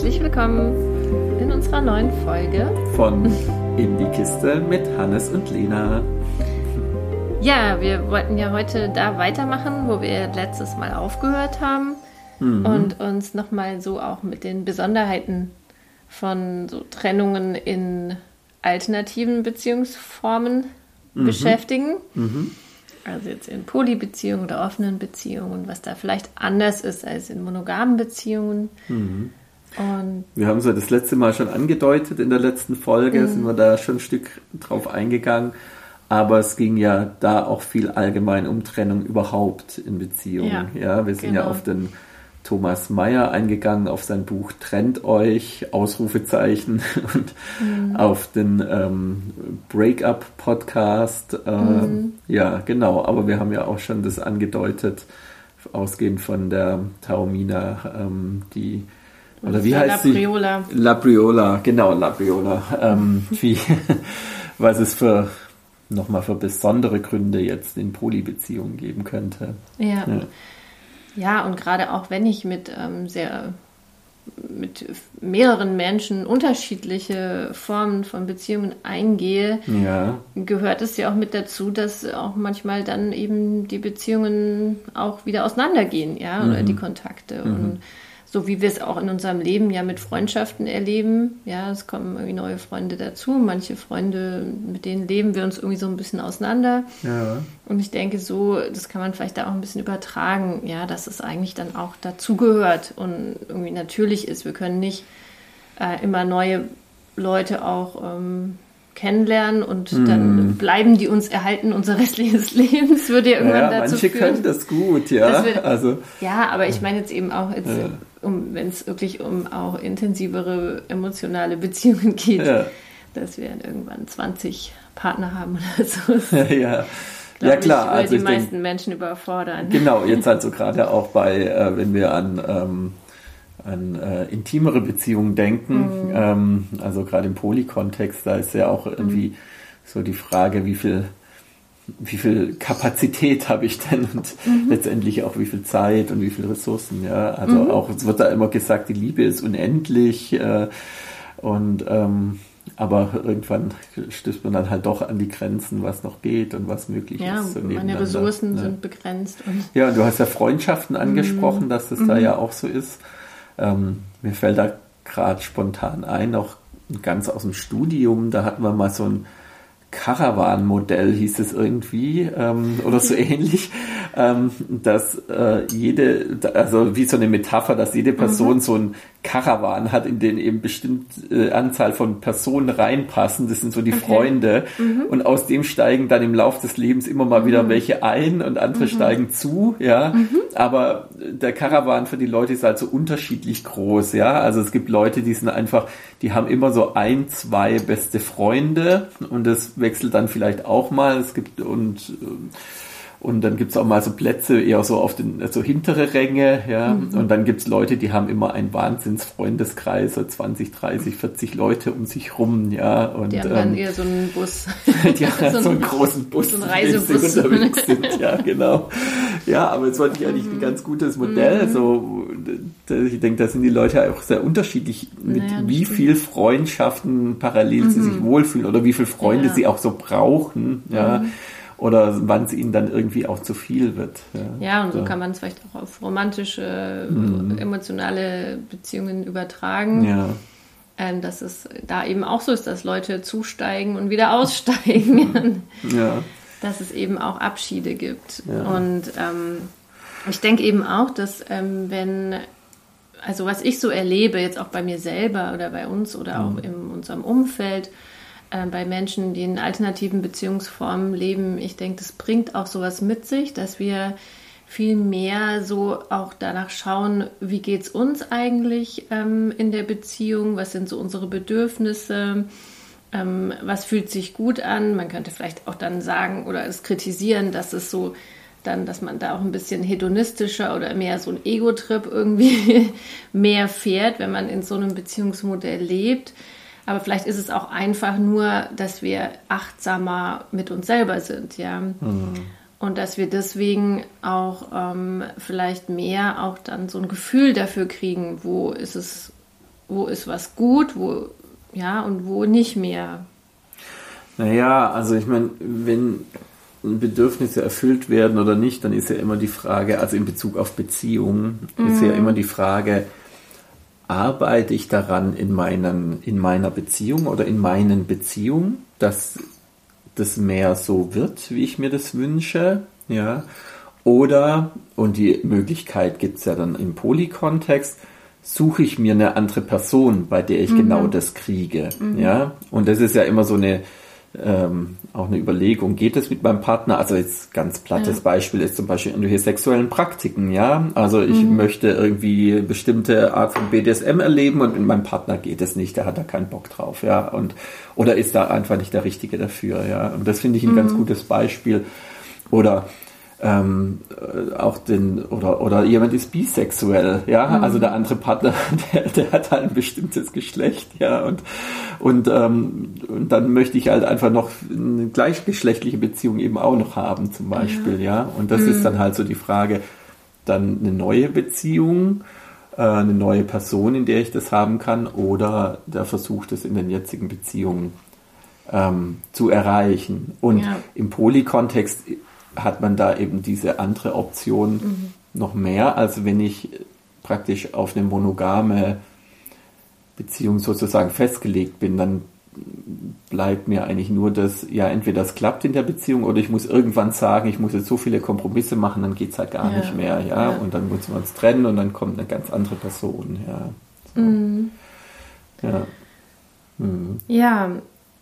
Herzlich willkommen in unserer neuen Folge von In die Kiste mit Hannes und Lena. Ja, wir wollten ja heute da weitermachen, wo wir letztes Mal aufgehört haben mhm. und uns nochmal so auch mit den Besonderheiten von so Trennungen in alternativen Beziehungsformen mhm. beschäftigen. Mhm. Also jetzt in Polybeziehungen oder offenen Beziehungen, was da vielleicht anders ist als in monogamen Beziehungen. Mhm. Und wir haben es ja das letzte Mal schon angedeutet in der letzten Folge, mhm. sind wir da schon ein Stück drauf eingegangen. Aber es ging ja da auch viel allgemein um Trennung überhaupt in Beziehungen. Ja, ja wir sind genau. ja auf den Thomas Mayer eingegangen, auf sein Buch Trennt euch, Ausrufezeichen und mhm. auf den ähm, Breakup-Podcast. Äh, mhm. Ja, genau. Aber wir haben ja auch schon das angedeutet, ausgehend von der Taumina, ähm, die oder wie heißt Labriola. sie? Labriola, genau, Labriola. Ähm, wie, was es für nochmal für besondere Gründe jetzt in Polybeziehungen geben könnte. Ja. ja. ja und gerade auch wenn ich mit ähm, sehr mit mehreren Menschen unterschiedliche Formen von Beziehungen eingehe, ja. gehört es ja auch mit dazu, dass auch manchmal dann eben die Beziehungen auch wieder auseinandergehen, ja, oder mhm. die Kontakte. Mhm. Und so wie wir es auch in unserem Leben ja mit Freundschaften erleben. Ja, es kommen irgendwie neue Freunde dazu. Manche Freunde, mit denen leben wir uns irgendwie so ein bisschen auseinander. Ja. Und ich denke, so, das kann man vielleicht da auch ein bisschen übertragen, ja, dass es eigentlich dann auch dazugehört und irgendwie natürlich ist. Wir können nicht äh, immer neue Leute auch ähm, kennenlernen und mm. dann bleiben die uns erhalten unser restliches Lebens würde ja irgendwann ja, dazu manche führen. können das gut, ja. Wir, also ja, aber ich meine jetzt eben auch jetzt, ja. um wenn es wirklich um auch intensivere emotionale Beziehungen geht, ja. dass wir dann irgendwann 20 Partner haben oder so. ja. ja klar, ich, also die meisten denk, Menschen überfordern. Genau, jetzt halt so gerade auch bei, äh, wenn wir an ähm, an äh, intimere Beziehungen denken. Mhm. Ähm, also gerade im Polykontext, da ist ja auch irgendwie mhm. so die Frage, wie viel, wie viel Kapazität habe ich denn und mhm. letztendlich auch wie viel Zeit und wie viele Ressourcen. Ja, also mhm. auch es wird da immer gesagt, die Liebe ist unendlich äh, und ähm, aber irgendwann stößt man dann halt doch an die Grenzen, was noch geht und was möglich ja, ist. Ja, meine Ressourcen ja. sind begrenzt. ja, und du hast ja Freundschaften angesprochen, mhm. dass das da mhm. ja auch so ist. Ähm, mir fällt da gerade spontan ein, auch ganz aus dem Studium, da hatten wir mal so ein Caravan-Modell hieß es irgendwie ähm, oder so ähnlich, ähm, dass äh, jede, also wie so eine Metapher, dass jede Person mhm. so ein Caravan hat, in den eben bestimmte äh, Anzahl von Personen reinpassen. Das sind so die okay. Freunde. Mhm. Und aus dem steigen dann im Lauf des Lebens immer mal wieder mhm. welche ein und andere mhm. steigen zu, ja. Mhm. Aber der Caravan für die Leute ist halt so unterschiedlich groß, ja. Also es gibt Leute, die sind einfach, die haben immer so ein, zwei beste Freunde und das wechselt dann vielleicht auch mal. Es gibt und äh, und dann gibt's auch mal so Plätze eher so auf den, so hintere Ränge, ja. Mhm. Und dann gibt's Leute, die haben immer einen Wahnsinnsfreundeskreis, so 20, 30, 40 Leute um sich rum, ja. Und, die haben dann ähm, eher so einen Bus. die haben so, so einen großen Bus, so einen Reisebus. unterwegs sind, ja, genau. Ja, aber es war eigentlich mhm. ein ganz gutes Modell. Mhm. So, ich denke, da sind die Leute auch sehr unterschiedlich, mit naja, wie stimmt. viel Freundschaften parallel mhm. sie sich wohlfühlen oder wie viel Freunde ja. sie auch so brauchen, ja. Mhm oder wann es ihnen dann irgendwie auch zu viel wird. Ja, ja und so, so kann man es vielleicht auch auf romantische, mhm. emotionale Beziehungen übertragen. Ja. Ähm, dass es da eben auch so ist, dass Leute zusteigen und wieder aussteigen. ja. Dass es eben auch Abschiede gibt. Ja. Und ähm, ich denke eben auch, dass ähm, wenn also was ich so erlebe, jetzt auch bei mir selber oder bei uns oder mhm. auch in unserem Umfeld, äh, bei Menschen, die in alternativen Beziehungsformen leben, ich denke, das bringt auch sowas mit sich, dass wir viel mehr so auch danach schauen, wie geht es uns eigentlich ähm, in der Beziehung, was sind so unsere Bedürfnisse, ähm, was fühlt sich gut an. Man könnte vielleicht auch dann sagen oder es kritisieren, dass es so dann, dass man da auch ein bisschen hedonistischer oder mehr so ein Ego-Trip irgendwie mehr fährt, wenn man in so einem Beziehungsmodell lebt. Aber vielleicht ist es auch einfach nur, dass wir achtsamer mit uns selber sind, ja. Mhm. Und dass wir deswegen auch ähm, vielleicht mehr auch dann so ein Gefühl dafür kriegen, wo ist es wo ist was gut, wo, ja, und wo nicht mehr. Naja, also ich meine, wenn Bedürfnisse erfüllt werden oder nicht, dann ist ja immer die Frage, also in Bezug auf Beziehungen, mhm. ist ja mhm. immer die Frage, arbeite ich daran in, meinen, in meiner Beziehung oder in meinen Beziehungen, dass das mehr so wird, wie ich mir das wünsche, ja, oder, und die Möglichkeit gibt es ja dann im Polykontext, suche ich mir eine andere Person, bei der ich mhm. genau das kriege, mhm. ja, und das ist ja immer so eine, ähm, auch eine Überlegung, geht es mit meinem Partner? Also jetzt ganz plattes ja. Beispiel ist zum Beispiel irgendwelche sexuellen Praktiken, ja. Also ich mhm. möchte irgendwie bestimmte Art von BDSM erleben und mit meinem Partner geht es nicht, der hat da keinen Bock drauf, ja. Und oder ist da einfach nicht der Richtige dafür, ja. Und das finde ich ein mhm. ganz gutes Beispiel. Oder ähm, äh, auch den oder oder jemand ist bisexuell, ja, mhm. also der andere Partner, der, der hat halt ein bestimmtes Geschlecht, ja, und und, ähm, und dann möchte ich halt einfach noch eine gleichgeschlechtliche Beziehung eben auch noch haben, zum Beispiel, ja, ja? und das mhm. ist dann halt so die Frage, dann eine neue Beziehung, äh, eine neue Person, in der ich das haben kann, oder der Versuch, das in den jetzigen Beziehungen ähm, zu erreichen. Und ja. im Polykontext hat man da eben diese andere Option mhm. noch mehr, als wenn ich praktisch auf eine monogame Beziehung sozusagen festgelegt bin, dann bleibt mir eigentlich nur das, ja, entweder das klappt in der Beziehung oder ich muss irgendwann sagen, ich muss jetzt so viele Kompromisse machen, dann geht es halt gar ja. nicht mehr, ja? ja, und dann müssen wir uns trennen und dann kommt eine ganz andere Person, ja. So. Mhm. Ja. Mhm. ja,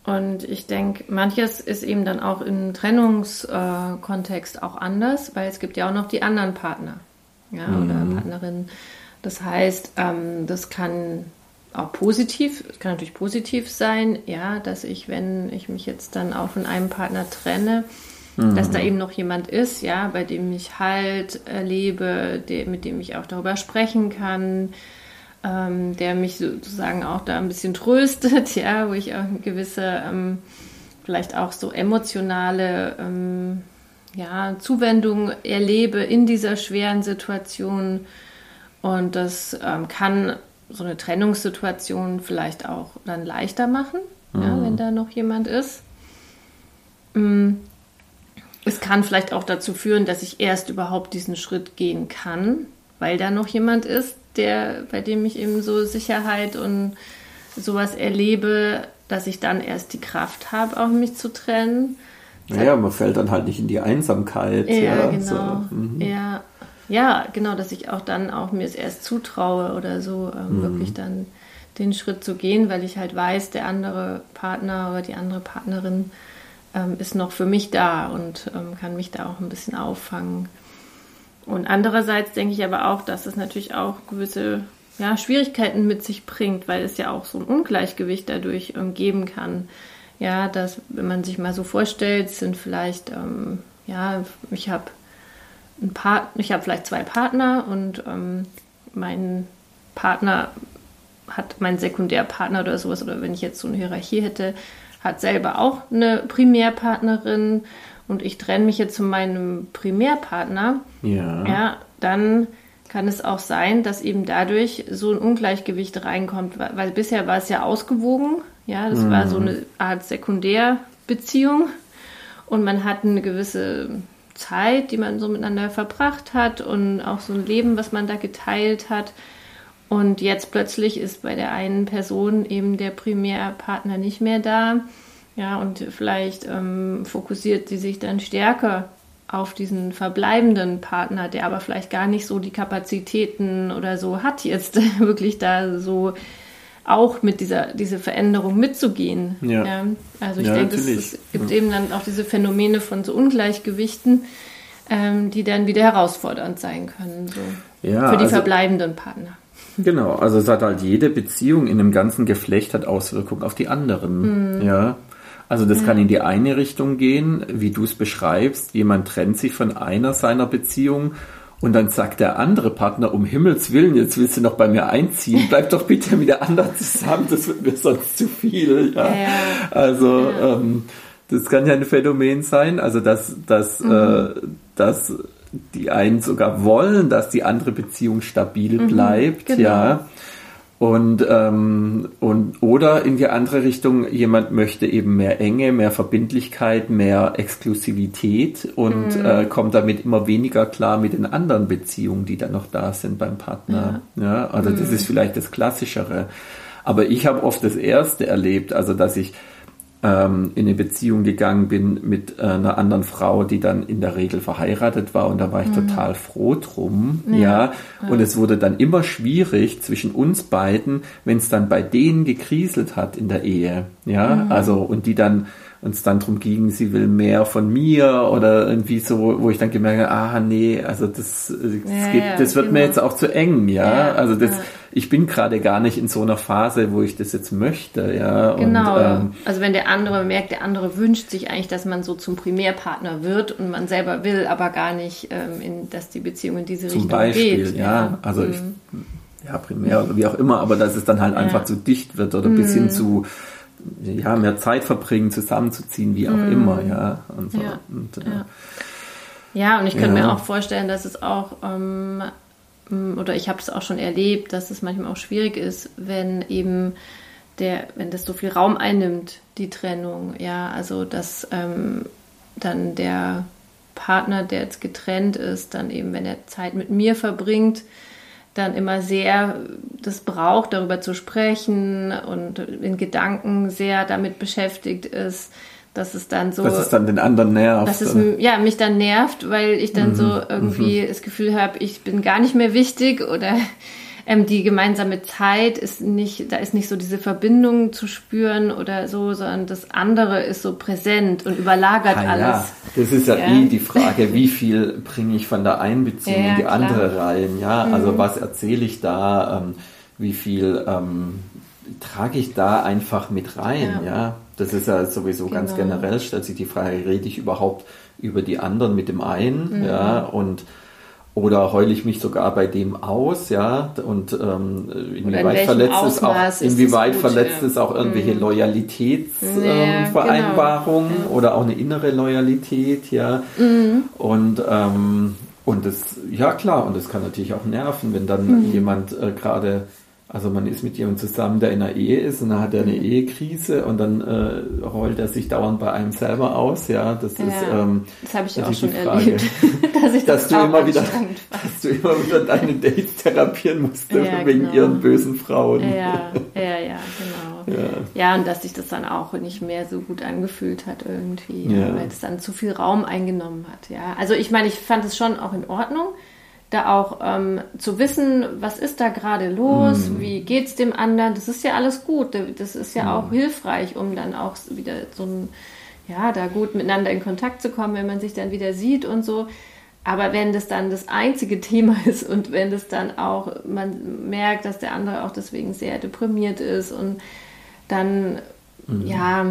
und ich denke, manches ist eben dann auch im Trennungskontext äh, auch anders, weil es gibt ja auch noch die anderen Partner ja, mhm. oder Partnerinnen. Das heißt, ähm, das kann auch positiv, es kann natürlich positiv sein, ja, dass ich, wenn ich mich jetzt dann auch von einem Partner trenne, mhm. dass da eben noch jemand ist, ja, bei dem ich halt erlebe, mit dem ich auch darüber sprechen kann, ähm, der mich sozusagen auch da ein bisschen tröstet, ja, wo ich auch eine gewisse, ähm, vielleicht auch so emotionale ähm, ja, Zuwendung erlebe in dieser schweren Situation. Und das ähm, kann so eine Trennungssituation vielleicht auch dann leichter machen, mhm. ja, wenn da noch jemand ist. Mm, es kann vielleicht auch dazu führen, dass ich erst überhaupt diesen Schritt gehen kann, weil da noch jemand ist, der, bei dem ich eben so Sicherheit und sowas erlebe, dass ich dann erst die Kraft habe, auch mich zu trennen. Naja, man fällt dann halt nicht in die Einsamkeit. Ja, ja genau. So. Mhm. Ja. ja, genau, dass ich auch dann auch mir es erst zutraue oder so, ähm, mhm. wirklich dann den Schritt zu gehen, weil ich halt weiß, der andere Partner oder die andere Partnerin ähm, ist noch für mich da und ähm, kann mich da auch ein bisschen auffangen. Und andererseits denke ich aber auch, dass es natürlich auch gewisse ja, Schwierigkeiten mit sich bringt, weil es ja auch so ein Ungleichgewicht dadurch ähm, geben kann. Ja, dass, wenn man sich mal so vorstellt, sind vielleicht, ähm, ja, ich habe ein Part, ich habe vielleicht zwei Partner und ähm, mein Partner hat mein Sekundärpartner oder sowas, oder wenn ich jetzt so eine Hierarchie hätte, hat selber auch eine Primärpartnerin und ich trenne mich jetzt von meinem Primärpartner, ja. ja, dann kann es auch sein, dass eben dadurch so ein Ungleichgewicht reinkommt, weil, weil bisher war es ja ausgewogen, ja, das mhm. war so mhm. eine Art Sekundärbeziehung und man hat eine gewisse Zeit, die man so miteinander verbracht hat und auch so ein Leben, was man da geteilt hat. Und jetzt plötzlich ist bei der einen Person eben der Primärpartner nicht mehr da. Ja, und vielleicht ähm, fokussiert sie sich dann stärker auf diesen verbleibenden Partner, der aber vielleicht gar nicht so die Kapazitäten oder so hat, jetzt wirklich da so auch mit dieser diese Veränderung mitzugehen. Ja. ja also ich ja, denke, es, gibt ja. eben dann auch diese Phänomene von so Ungleichgewichten, ähm, die dann wieder herausfordernd sein können so für die also, verbleibenden Partner. Genau, also es hat halt jede Beziehung in einem ganzen Geflecht hat Auswirkungen auf die anderen. Mhm. Ja, also das ja. kann in die eine Richtung gehen, wie du es beschreibst. Jemand trennt sich von einer seiner Beziehungen und dann sagt der andere Partner, um Himmels Willen, jetzt willst du noch bei mir einziehen, bleib doch bitte mit der anderen zusammen, das wird mir sonst zu viel. Ja. ja. Also ja. Ähm, das kann ja ein Phänomen sein, also dass, dass, mhm. äh, dass die einen sogar wollen, dass die andere Beziehung stabil mhm, bleibt, genau. ja. Und, ähm, und oder in die andere Richtung, jemand möchte eben mehr Enge, mehr Verbindlichkeit, mehr Exklusivität und mhm. äh, kommt damit immer weniger klar mit den anderen Beziehungen, die dann noch da sind beim Partner. Ja, ja also mhm. das ist vielleicht das Klassischere. Aber ich habe oft das Erste erlebt, also dass ich ähm, in eine Beziehung gegangen bin mit äh, einer anderen Frau, die dann in der Regel verheiratet war und da war ich mhm. total froh drum. Ja. ja. Und es wurde dann immer schwierig zwischen uns beiden, wenn es dann bei denen gekriselt hat in der Ehe. Ja, mhm. also und die dann uns dann drum ging, sie will mehr von mir oder irgendwie so, wo ich dann gemerkt habe, ah nee, also das, das, ja, geht, das wird genau. mir jetzt auch zu eng, ja. also das, ich bin gerade gar nicht in so einer Phase, wo ich das jetzt möchte, ja. Genau. Und, ähm, also wenn der andere merkt, der andere wünscht sich eigentlich, dass man so zum Primärpartner wird und man selber will, aber gar nicht, ähm, in, dass die Beziehung in diese zum Richtung Beispiel, geht. Ja, ja. also mhm. ich, ja, primär oder wie auch immer, aber dass es dann halt ja. einfach zu dicht wird oder mhm. bis hin zu ja, mehr Zeit verbringen, zusammenzuziehen, wie auch mhm. immer, ja. Und so. ja. Und, äh, ja. ja. und ich könnte mir auch vorstellen, dass es auch ähm, Mm, oder ich habe es auch schon erlebt, dass es manchmal auch schwierig ist, wenn eben der, wenn das so viel Raum einnimmt, die Trennung, ja, also dass ähm, dann der Partner, der jetzt getrennt ist, dann eben, wenn er Zeit mit mir verbringt, dann immer sehr das braucht, darüber zu sprechen und in Gedanken sehr damit beschäftigt ist, dass es dann so. Dass es dann den anderen nervt. Dass es ja, mich dann nervt, weil ich dann mhm. so irgendwie mhm. das Gefühl habe, ich bin gar nicht mehr wichtig oder ähm, die gemeinsame Zeit ist nicht, da ist nicht so diese Verbindung zu spüren oder so, sondern das andere ist so präsent und überlagert ah, alles. Ja. Das ist ja, ja, eh die Frage, wie viel bringe ich von der einen Beziehung ja, in die klar. andere rein, ja, also mhm. was erzähle ich da, ähm, wie viel ähm, trage ich da einfach mit rein, ja. Das ist ja sowieso genau. ganz generell, stellt sich die Frage, rede ich überhaupt über die anderen mit dem einen, mhm. ja, und oder heule ich mich sogar bei dem aus, ja, und ähm, inwieweit in verletzt es auch, inwieweit gut, verletzt ja. es auch irgendwelche mhm. Loyalitätsvereinbarungen ähm, ja, genau. oder auch eine innere Loyalität, ja, mhm. und ähm, und das, ja klar, und das kann natürlich auch nerven, wenn dann mhm. jemand äh, gerade also man ist mit jemandem zusammen, der in einer Ehe ist und dann hat er eine mhm. Ehekrise und dann äh, rollt er sich dauernd bei einem selber aus. Ja, das ja, ist ähm, das habe ich auch schon Frage, erlebt, dass ich das dass du immer wieder, dass du immer wieder deine Dates therapieren musst ja, wegen genau. ihren bösen Frauen. Ja, ja, ja, genau. Ja. ja, und dass sich das dann auch nicht mehr so gut angefühlt hat irgendwie, weil es dann zu viel Raum eingenommen hat. Ja, also ich meine, ich fand es schon auch in Ordnung da auch ähm, zu wissen, was ist da gerade los, mm. wie geht's dem anderen, das ist ja alles gut, das ist ja mm. auch hilfreich, um dann auch wieder so ein, ja, da gut miteinander in Kontakt zu kommen, wenn man sich dann wieder sieht und so. Aber wenn das dann das einzige Thema ist und wenn das dann auch, man merkt, dass der andere auch deswegen sehr deprimiert ist und dann, mm. ja,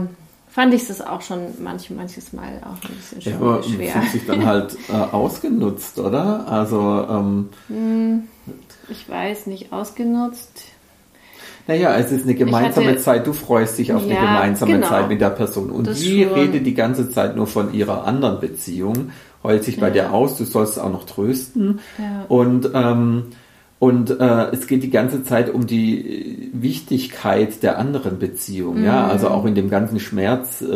fand ich es auch schon manch, manches Mal auch ein bisschen schwer. Ja, aber schwer. fühlt sich dann halt äh, ausgenutzt, oder? Also ähm, hm, ich weiß nicht, ausgenutzt. Naja, es ist eine gemeinsame hatte, Zeit. Du freust dich auf ja, eine gemeinsame genau, Zeit mit der Person. Und die schon. redet die ganze Zeit nur von ihrer anderen Beziehung, heult sich ja. bei dir aus, du sollst auch noch trösten. Ja. Und ähm, und äh, es geht die ganze Zeit um die Wichtigkeit der anderen Beziehung. Mhm. Ja, also auch in dem ganzen Schmerz äh,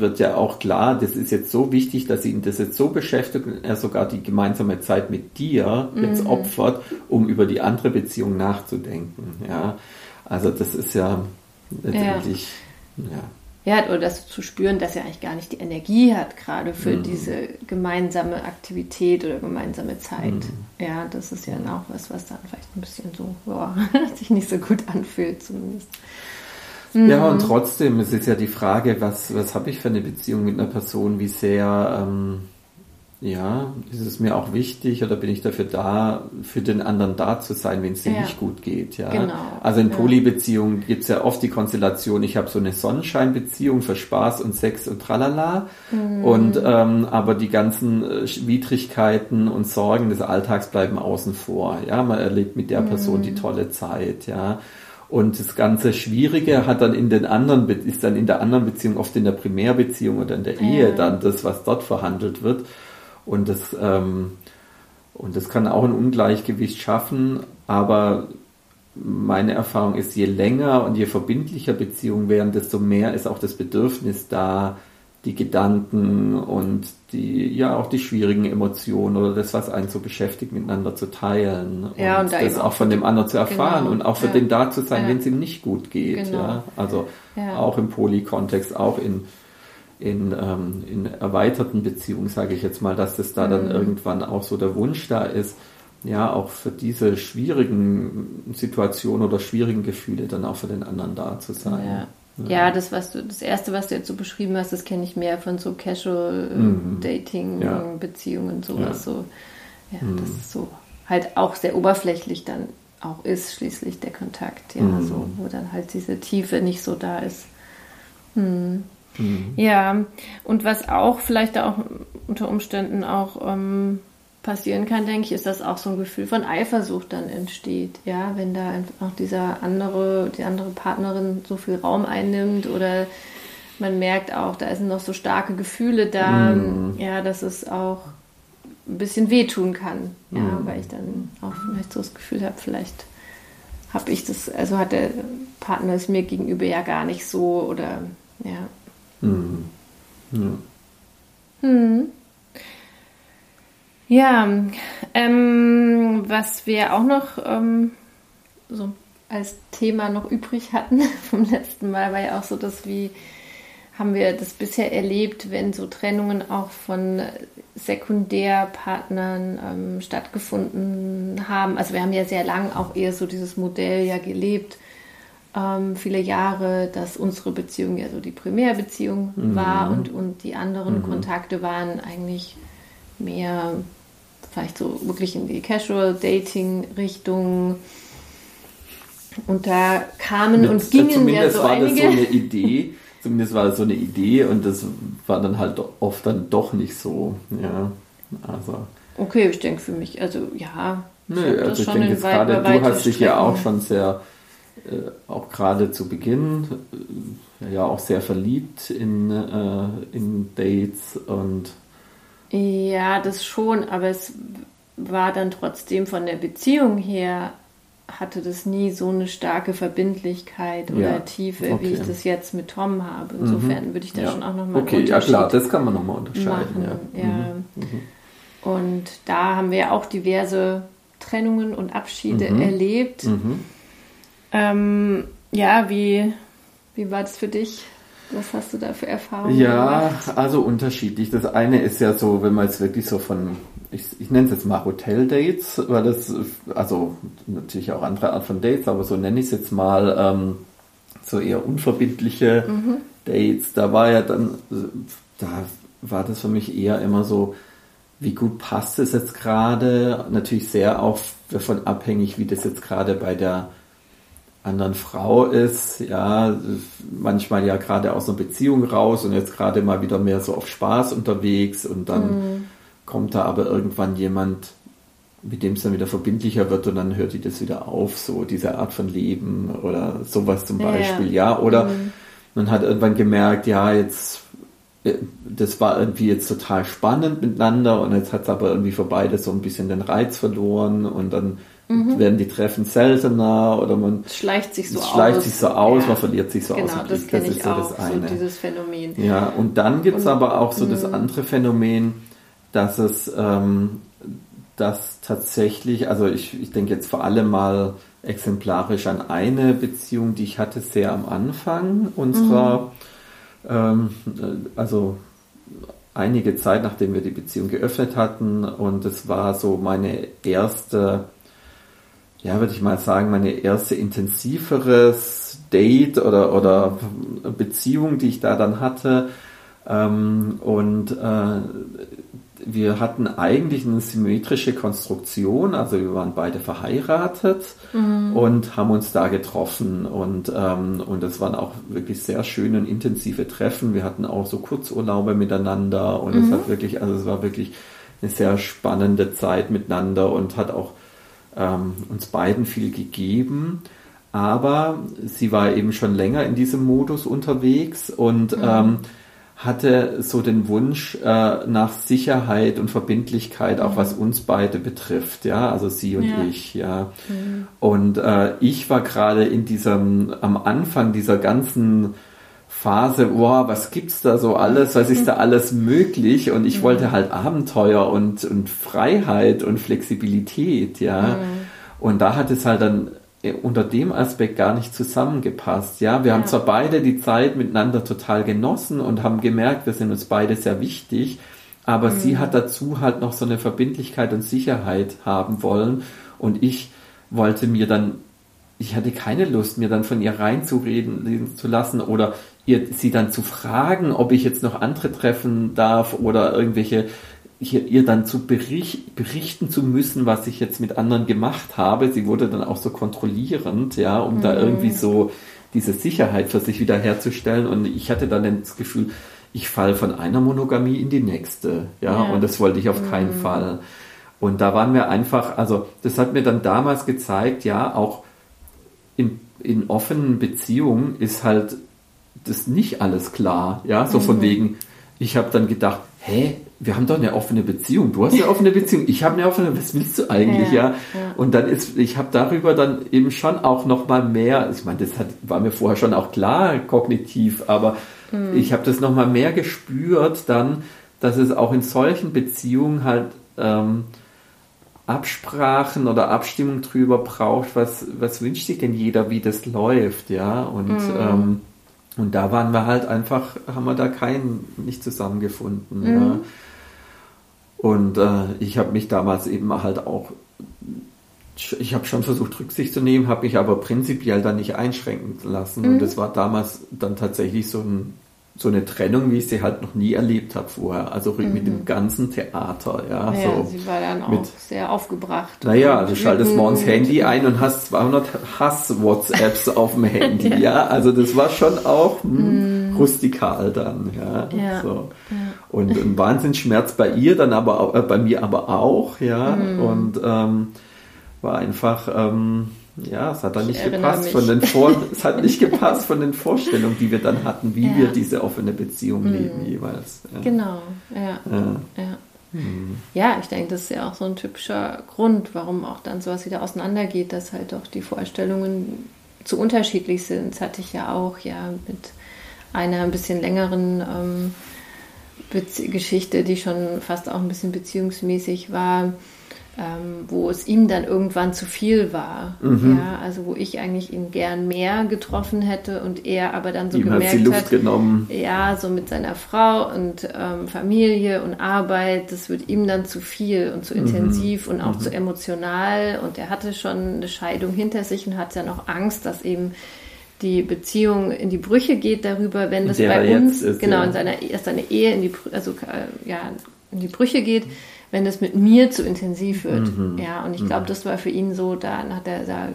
wird ja auch klar, das ist jetzt so wichtig, dass ihn das jetzt so beschäftigt und er sogar die gemeinsame Zeit mit dir mhm. jetzt opfert, um über die andere Beziehung nachzudenken. Ja, also das ist ja letztendlich, ja. ja. Ja, oder das zu spüren, dass er eigentlich gar nicht die Energie hat, gerade für mhm. diese gemeinsame Aktivität oder gemeinsame Zeit. Mhm. Ja, das ist ja dann auch was, was dann vielleicht ein bisschen so, boah, sich nicht so gut anfühlt zumindest. Mhm. Ja, und trotzdem, es ist ja die Frage, was, was habe ich für eine Beziehung mit einer Person, wie sehr ähm, ja, ist es mir auch wichtig oder bin ich dafür da, für den anderen da zu sein, wenn es dir ja. nicht gut geht. Ja? Genau. Also in Polybeziehungen gibt es ja oft die Konstellation, ich habe so eine Sonnenscheinbeziehung für Spaß und Sex und tralala. Mhm. Und ähm, aber die ganzen äh, Widrigkeiten und Sorgen des Alltags bleiben außen vor. Ja, man erlebt mit der Person mhm. die tolle Zeit, ja. Und das ganze Schwierige hat dann in den anderen, ist dann in der anderen Beziehung, oft in der Primärbeziehung oder in der Ehe dann das, was dort verhandelt wird. Und das, ähm, und das kann auch ein Ungleichgewicht schaffen, aber meine Erfahrung ist, je länger und je verbindlicher Beziehungen werden, desto mehr ist auch das Bedürfnis da, die Gedanken und die, ja, auch die schwierigen Emotionen oder das, was einen so beschäftigt, miteinander zu teilen. Und, ja, und da das auch von dem anderen zu erfahren genau, und auch für ja. den da zu sein, ja. wenn es ihm nicht gut geht. Genau. Ja? Also auch im Polykontext, auch in, in, ähm, in erweiterten Beziehungen, sage ich jetzt mal, dass das da mhm. dann irgendwann auch so der Wunsch da ist, ja, auch für diese schwierigen Situationen oder schwierigen Gefühle dann auch für den anderen da zu sein. Ja. Ja, das, was du, das erste, was du jetzt so beschrieben hast, das kenne ich mehr von so Casual mhm. Dating, ja. Beziehungen, sowas ja. so. Ja, mhm. das ist so halt auch sehr oberflächlich dann auch ist, schließlich der Kontakt, ja, mhm. so, wo dann halt diese Tiefe nicht so da ist. Mhm. Mhm. Ja, und was auch vielleicht auch unter Umständen auch ähm, passieren kann, denke ich, ist, dass auch so ein Gefühl von Eifersucht dann entsteht. Ja, wenn da einfach dieser andere, die andere Partnerin so viel Raum einnimmt oder man merkt auch, da sind noch so starke Gefühle da, mm. ja, dass es auch ein bisschen wehtun kann. Ja, mm. weil ich dann auch vielleicht so das Gefühl habe, vielleicht habe ich das, also hat der Partner es mir gegenüber ja gar nicht so oder ja. Mm. ja. Hm. Ja, ähm, was wir auch noch ähm, so als Thema noch übrig hatten vom letzten Mal, war ja auch so, dass wie haben wir das bisher erlebt, wenn so Trennungen auch von Sekundärpartnern ähm, stattgefunden haben. Also wir haben ja sehr lang auch eher so dieses Modell ja gelebt, ähm, viele Jahre, dass unsere Beziehung ja so die Primärbeziehung mhm. war und, und die anderen mhm. Kontakte waren eigentlich mehr vielleicht so wirklich in die Casual Dating Richtung. Und da kamen und das, gingen ja so war einige. Das so eine Idee, zumindest war das so eine Idee und das war dann halt oft dann doch nicht so. Ja, also. Okay, ich denke für mich, also ja. Nö, also ich denke jetzt gerade, du hast dich ja auch schon sehr, auch gerade zu Beginn, äh, ja auch sehr verliebt in, äh, in Dates und ja, das schon, aber es war dann trotzdem von der Beziehung her, hatte das nie so eine starke Verbindlichkeit oder ja, Tiefe, okay. wie ich das jetzt mit Tom habe. Insofern mhm. würde ich da ja. schon auch nochmal Okay, ja klar, das kann man nochmal unterscheiden. Machen, ja. Mhm. Mhm. Und da haben wir auch diverse Trennungen und Abschiede mhm. erlebt. Mhm. Ähm, ja, wie, wie war das für dich? Was hast du da für Erfahrungen Ja, gemacht? also unterschiedlich. Das eine ist ja so, wenn man jetzt wirklich so von, ich, ich nenne es jetzt mal Hotel-Dates, weil das, also natürlich auch andere Art von Dates, aber so nenne ich es jetzt mal, ähm, so eher unverbindliche mhm. Dates. Da war ja dann, da war das für mich eher immer so, wie gut passt es jetzt gerade? Natürlich sehr auch davon abhängig, wie das jetzt gerade bei der anderen Frau ist, ja, manchmal ja gerade aus einer Beziehung raus und jetzt gerade mal wieder mehr so auf Spaß unterwegs und dann mhm. kommt da aber irgendwann jemand, mit dem es dann wieder verbindlicher wird und dann hört die das wieder auf, so diese Art von Leben oder sowas zum Beispiel, ja, ja. oder mhm. man hat irgendwann gemerkt, ja, jetzt äh, das war irgendwie jetzt total spannend miteinander und jetzt hat es aber irgendwie für beide so ein bisschen den Reiz verloren und dann mhm. werden die Treffen seltener oder man schleicht sich so schleicht aus. sich so aus, ja. man verliert sich so genau, aus. Das, das ist so auch, das eine. So dieses Phänomen. Ja, und dann gibt es aber auch so das mhm. andere Phänomen, dass es ähm, dass tatsächlich, also ich, ich denke jetzt vor allem mal exemplarisch an eine Beziehung, die ich hatte sehr am Anfang unserer, mhm. ähm, also einige Zeit, nachdem wir die Beziehung geöffnet hatten und es war so meine erste ja, würde ich mal sagen, meine erste intensiveres Date oder, oder Beziehung, die ich da dann hatte. Ähm, und äh, wir hatten eigentlich eine symmetrische Konstruktion, also wir waren beide verheiratet mhm. und haben uns da getroffen und ähm, und es waren auch wirklich sehr schöne und intensive Treffen. Wir hatten auch so Kurzurlaube miteinander und mhm. es hat wirklich, also es war wirklich eine sehr spannende Zeit miteinander und hat auch ähm, uns beiden viel gegeben. Aber sie war eben schon länger in diesem Modus unterwegs und mhm. ähm, hatte so den Wunsch äh, nach Sicherheit und Verbindlichkeit, auch mhm. was uns beide betrifft, ja, also sie und ja. ich, ja. Mhm. Und äh, ich war gerade in diesem, am Anfang dieser ganzen Phase, boah, was gibt's da so alles, was ist da alles möglich? Und ich mhm. wollte halt Abenteuer und, und Freiheit und Flexibilität, ja. Mhm. Und da hat es halt dann äh, unter dem Aspekt gar nicht zusammengepasst. Ja, wir ja. haben zwar beide die Zeit miteinander total genossen und haben gemerkt, wir sind uns beide sehr wichtig, aber mhm. sie hat dazu halt noch so eine Verbindlichkeit und Sicherheit haben wollen und ich wollte mir dann, ich hatte keine Lust, mir dann von ihr reinzureden zu lassen oder ihr, sie dann zu fragen, ob ich jetzt noch andere treffen darf oder irgendwelche hier, ihr dann zu bericht, berichten zu müssen, was ich jetzt mit anderen gemacht habe. Sie wurde dann auch so kontrollierend, ja, um mhm. da irgendwie so diese Sicherheit für sich wieder herzustellen. Und ich hatte dann das Gefühl, ich falle von einer Monogamie in die nächste, ja, ja. und das wollte ich auf mhm. keinen Fall. Und da waren wir einfach, also das hat mir dann damals gezeigt, ja, auch in, in offenen Beziehungen ist halt das nicht alles klar, ja, so mhm. von wegen, ich habe dann gedacht, hä, wir haben doch eine offene Beziehung. Du hast eine offene Beziehung, ich habe eine offene, was willst du eigentlich, ja? ja? ja. Und dann ist, ich habe darüber dann eben schon auch noch mal mehr, ich meine, das hat, war mir vorher schon auch klar, kognitiv, aber mhm. ich habe das noch mal mehr gespürt dann, dass es auch in solchen Beziehungen halt ähm, Absprachen oder Abstimmung drüber braucht, was, was wünscht sich denn jeder, wie das läuft, ja? Und mhm. ähm, und da waren wir halt einfach, haben wir da keinen nicht zusammengefunden. Mhm. Ja. Und äh, ich habe mich damals eben halt auch, ich habe schon versucht Rücksicht zu nehmen, habe mich aber prinzipiell dann nicht einschränken lassen. Mhm. Und das war damals dann tatsächlich so ein so eine Trennung, wie ich sie halt noch nie erlebt habe vorher. Also mhm. mit dem mhm. ganzen Theater. Ja, ja so sie war dann auch mit, sehr aufgebracht. Naja, du schaltest morgens Handy ein und hast 200 Hass-WhatsApps auf dem Handy. ja. ja. also das war schon auch hm, mm. rustikal dann. Ja, ja. So. ja. Und ein Wahnsinnsschmerz bei ihr, dann aber auch, äh, bei mir aber auch. Ja, mm. und ähm, war einfach. Ähm, ja, es hat dann nicht gepasst von den Vor es hat nicht gepasst von den Vorstellungen, die wir dann hatten, wie ja. wir diese offene Beziehung mhm. leben jeweils. Ja. Genau, ja. Ja. ja. Mhm. ja ich denke, das ist ja auch so ein typischer Grund, warum auch dann sowas wieder auseinandergeht, dass halt auch die Vorstellungen zu unterschiedlich sind. Das hatte ich ja auch, ja, mit einer ein bisschen längeren ähm, Geschichte, die schon fast auch ein bisschen beziehungsmäßig war ähm, wo es ihm dann irgendwann zu viel war. Mhm. Ja, also wo ich eigentlich ihn gern mehr getroffen hätte und er aber dann so ihm gemerkt hat, die Luft hat, genommen. ja, so mit seiner Frau und ähm, Familie und Arbeit, das wird ihm dann zu viel und zu mhm. intensiv und auch mhm. zu emotional und er hatte schon eine Scheidung hinter sich und hat ja noch Angst, dass eben die Beziehung in die Brüche geht darüber, wenn das bei uns ist, genau ja. in seiner dass seine Ehe in die also äh, ja in die Brüche geht wenn es mit mir zu intensiv wird. Mhm. Ja, und ich glaube, mhm. das war für ihn so, dann hat er da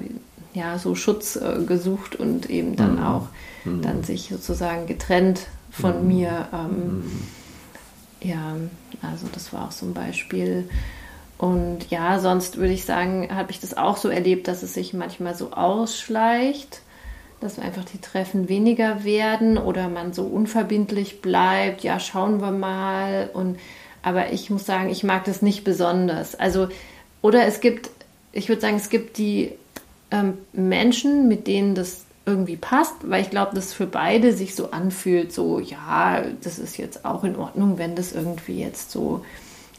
ja so Schutz äh, gesucht und eben dann mhm. auch mhm. dann sich sozusagen getrennt von mir. Ähm, ja, also das war auch so ein Beispiel. Und ja, sonst würde ich sagen, habe ich das auch so erlebt, dass es sich manchmal so ausschleicht, dass einfach die Treffen weniger werden oder man so unverbindlich bleibt. Ja, schauen wir mal und aber ich muss sagen, ich mag das nicht besonders. Also, oder es gibt, ich würde sagen, es gibt die ähm, Menschen, mit denen das irgendwie passt, weil ich glaube, dass für beide sich so anfühlt, so, ja, das ist jetzt auch in Ordnung, wenn das irgendwie jetzt so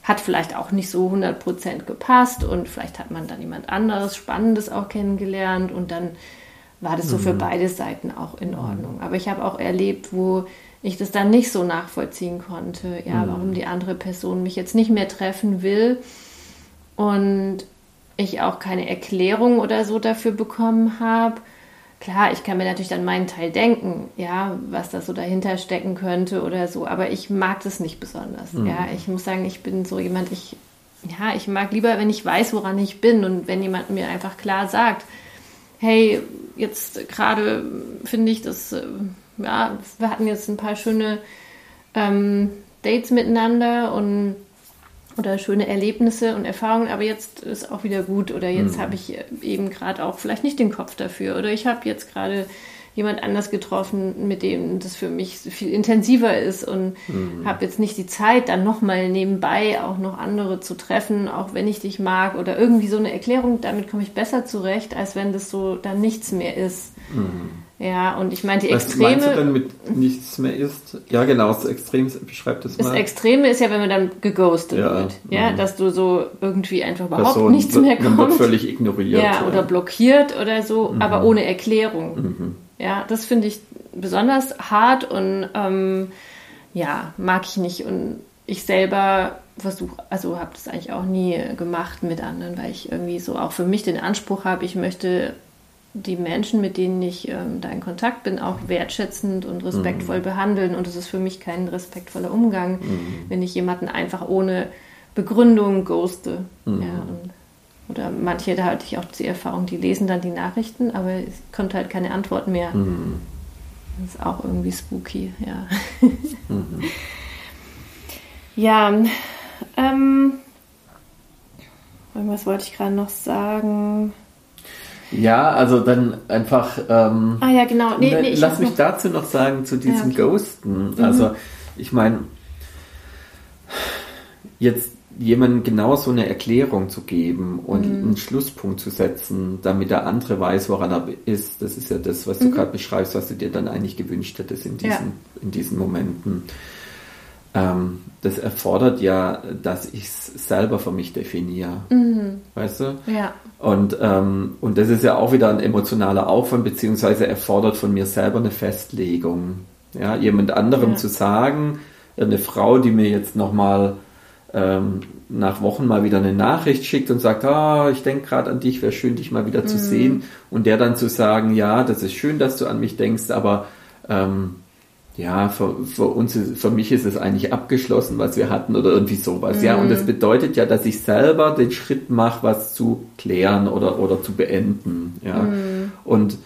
hat vielleicht auch nicht so 100% gepasst und vielleicht hat man dann jemand anderes Spannendes auch kennengelernt und dann war das so für mhm. beide Seiten auch in Ordnung. Aber ich habe auch erlebt, wo ich das dann nicht so nachvollziehen konnte, ja, mhm. warum die andere Person mich jetzt nicht mehr treffen will und ich auch keine Erklärung oder so dafür bekommen habe. Klar, ich kann mir natürlich dann meinen Teil denken, ja, was da so dahinter stecken könnte oder so, aber ich mag das nicht besonders. Mhm. Ja, ich muss sagen, ich bin so jemand, ich, ja, ich mag lieber, wenn ich weiß, woran ich bin und wenn jemand mir einfach klar sagt, hey, jetzt gerade finde ich das äh, ja, wir hatten jetzt ein paar schöne ähm, Dates miteinander und oder schöne Erlebnisse und Erfahrungen, aber jetzt ist auch wieder gut oder jetzt mhm. habe ich eben gerade auch vielleicht nicht den Kopf dafür oder ich habe jetzt gerade jemand anders getroffen, mit dem das für mich viel intensiver ist und mhm. habe jetzt nicht die Zeit, dann nochmal nebenbei auch noch andere zu treffen, auch wenn ich dich mag oder irgendwie so eine Erklärung, damit komme ich besser zurecht, als wenn das so dann nichts mehr ist. Mhm. Ja, und ich meine, die Extreme. Was meinst du denn mit nichts mehr ist? Ja, genau, das Extrem beschreibt das mal. Das Extreme ist ja, wenn man dann geghostet ja, wird. Ja, mhm. dass du so irgendwie einfach überhaupt Person nichts mehr kommt. Man wird völlig ignoriert. Ja, oder blockiert oder so, mhm. aber ohne Erklärung. Mhm. Ja, das finde ich besonders hart und ähm, ja, mag ich nicht. Und ich selber versuche, also habe das eigentlich auch nie gemacht mit anderen, weil ich irgendwie so auch für mich den Anspruch habe, ich möchte die Menschen, mit denen ich ähm, da in Kontakt bin, auch wertschätzend und respektvoll mhm. behandeln. Und es ist für mich kein respektvoller Umgang, mhm. wenn ich jemanden einfach ohne Begründung ghoste. Mhm. Ja, und, oder manche, da hatte ich auch die Erfahrung, die lesen dann die Nachrichten, aber es kommt halt keine Antwort mehr. Mhm. Das ist auch irgendwie spooky, ja. Mhm. ja, ähm, irgendwas wollte ich gerade noch sagen. Ja, also dann einfach. Ähm, ah ja, genau. Nee, nee, lass mich noch... dazu noch sagen zu diesem ja, okay. Ghosten. Mhm. Also ich meine, jetzt jemandem genau so eine Erklärung zu geben und mhm. einen Schlusspunkt zu setzen, damit der andere weiß, woran er ist, das ist ja das, was du mhm. gerade beschreibst, was du dir dann eigentlich gewünscht hättest in diesen, ja. in diesen Momenten. Ähm, das erfordert ja, dass ich es selber für mich definiere. Mhm. Weißt du? Ja. Und, ähm, und das ist ja auch wieder ein emotionaler Aufwand, beziehungsweise erfordert von mir selber eine Festlegung. Ja, jemand anderem ja. zu sagen, eine Frau, die mir jetzt nochmal ähm, nach Wochen mal wieder eine Nachricht schickt und sagt, ah, ich denke gerade an dich, wäre schön, dich mal wieder mhm. zu sehen. Und der dann zu sagen, ja, das ist schön, dass du an mich denkst, aber ähm, ja, für, für uns, für mich ist es eigentlich abgeschlossen, was wir hatten oder irgendwie sowas. Mhm. Ja, und das mhm. bedeutet ja, dass ich selber den Schritt mache, was zu klären oder, oder zu beenden. Ja, mhm. und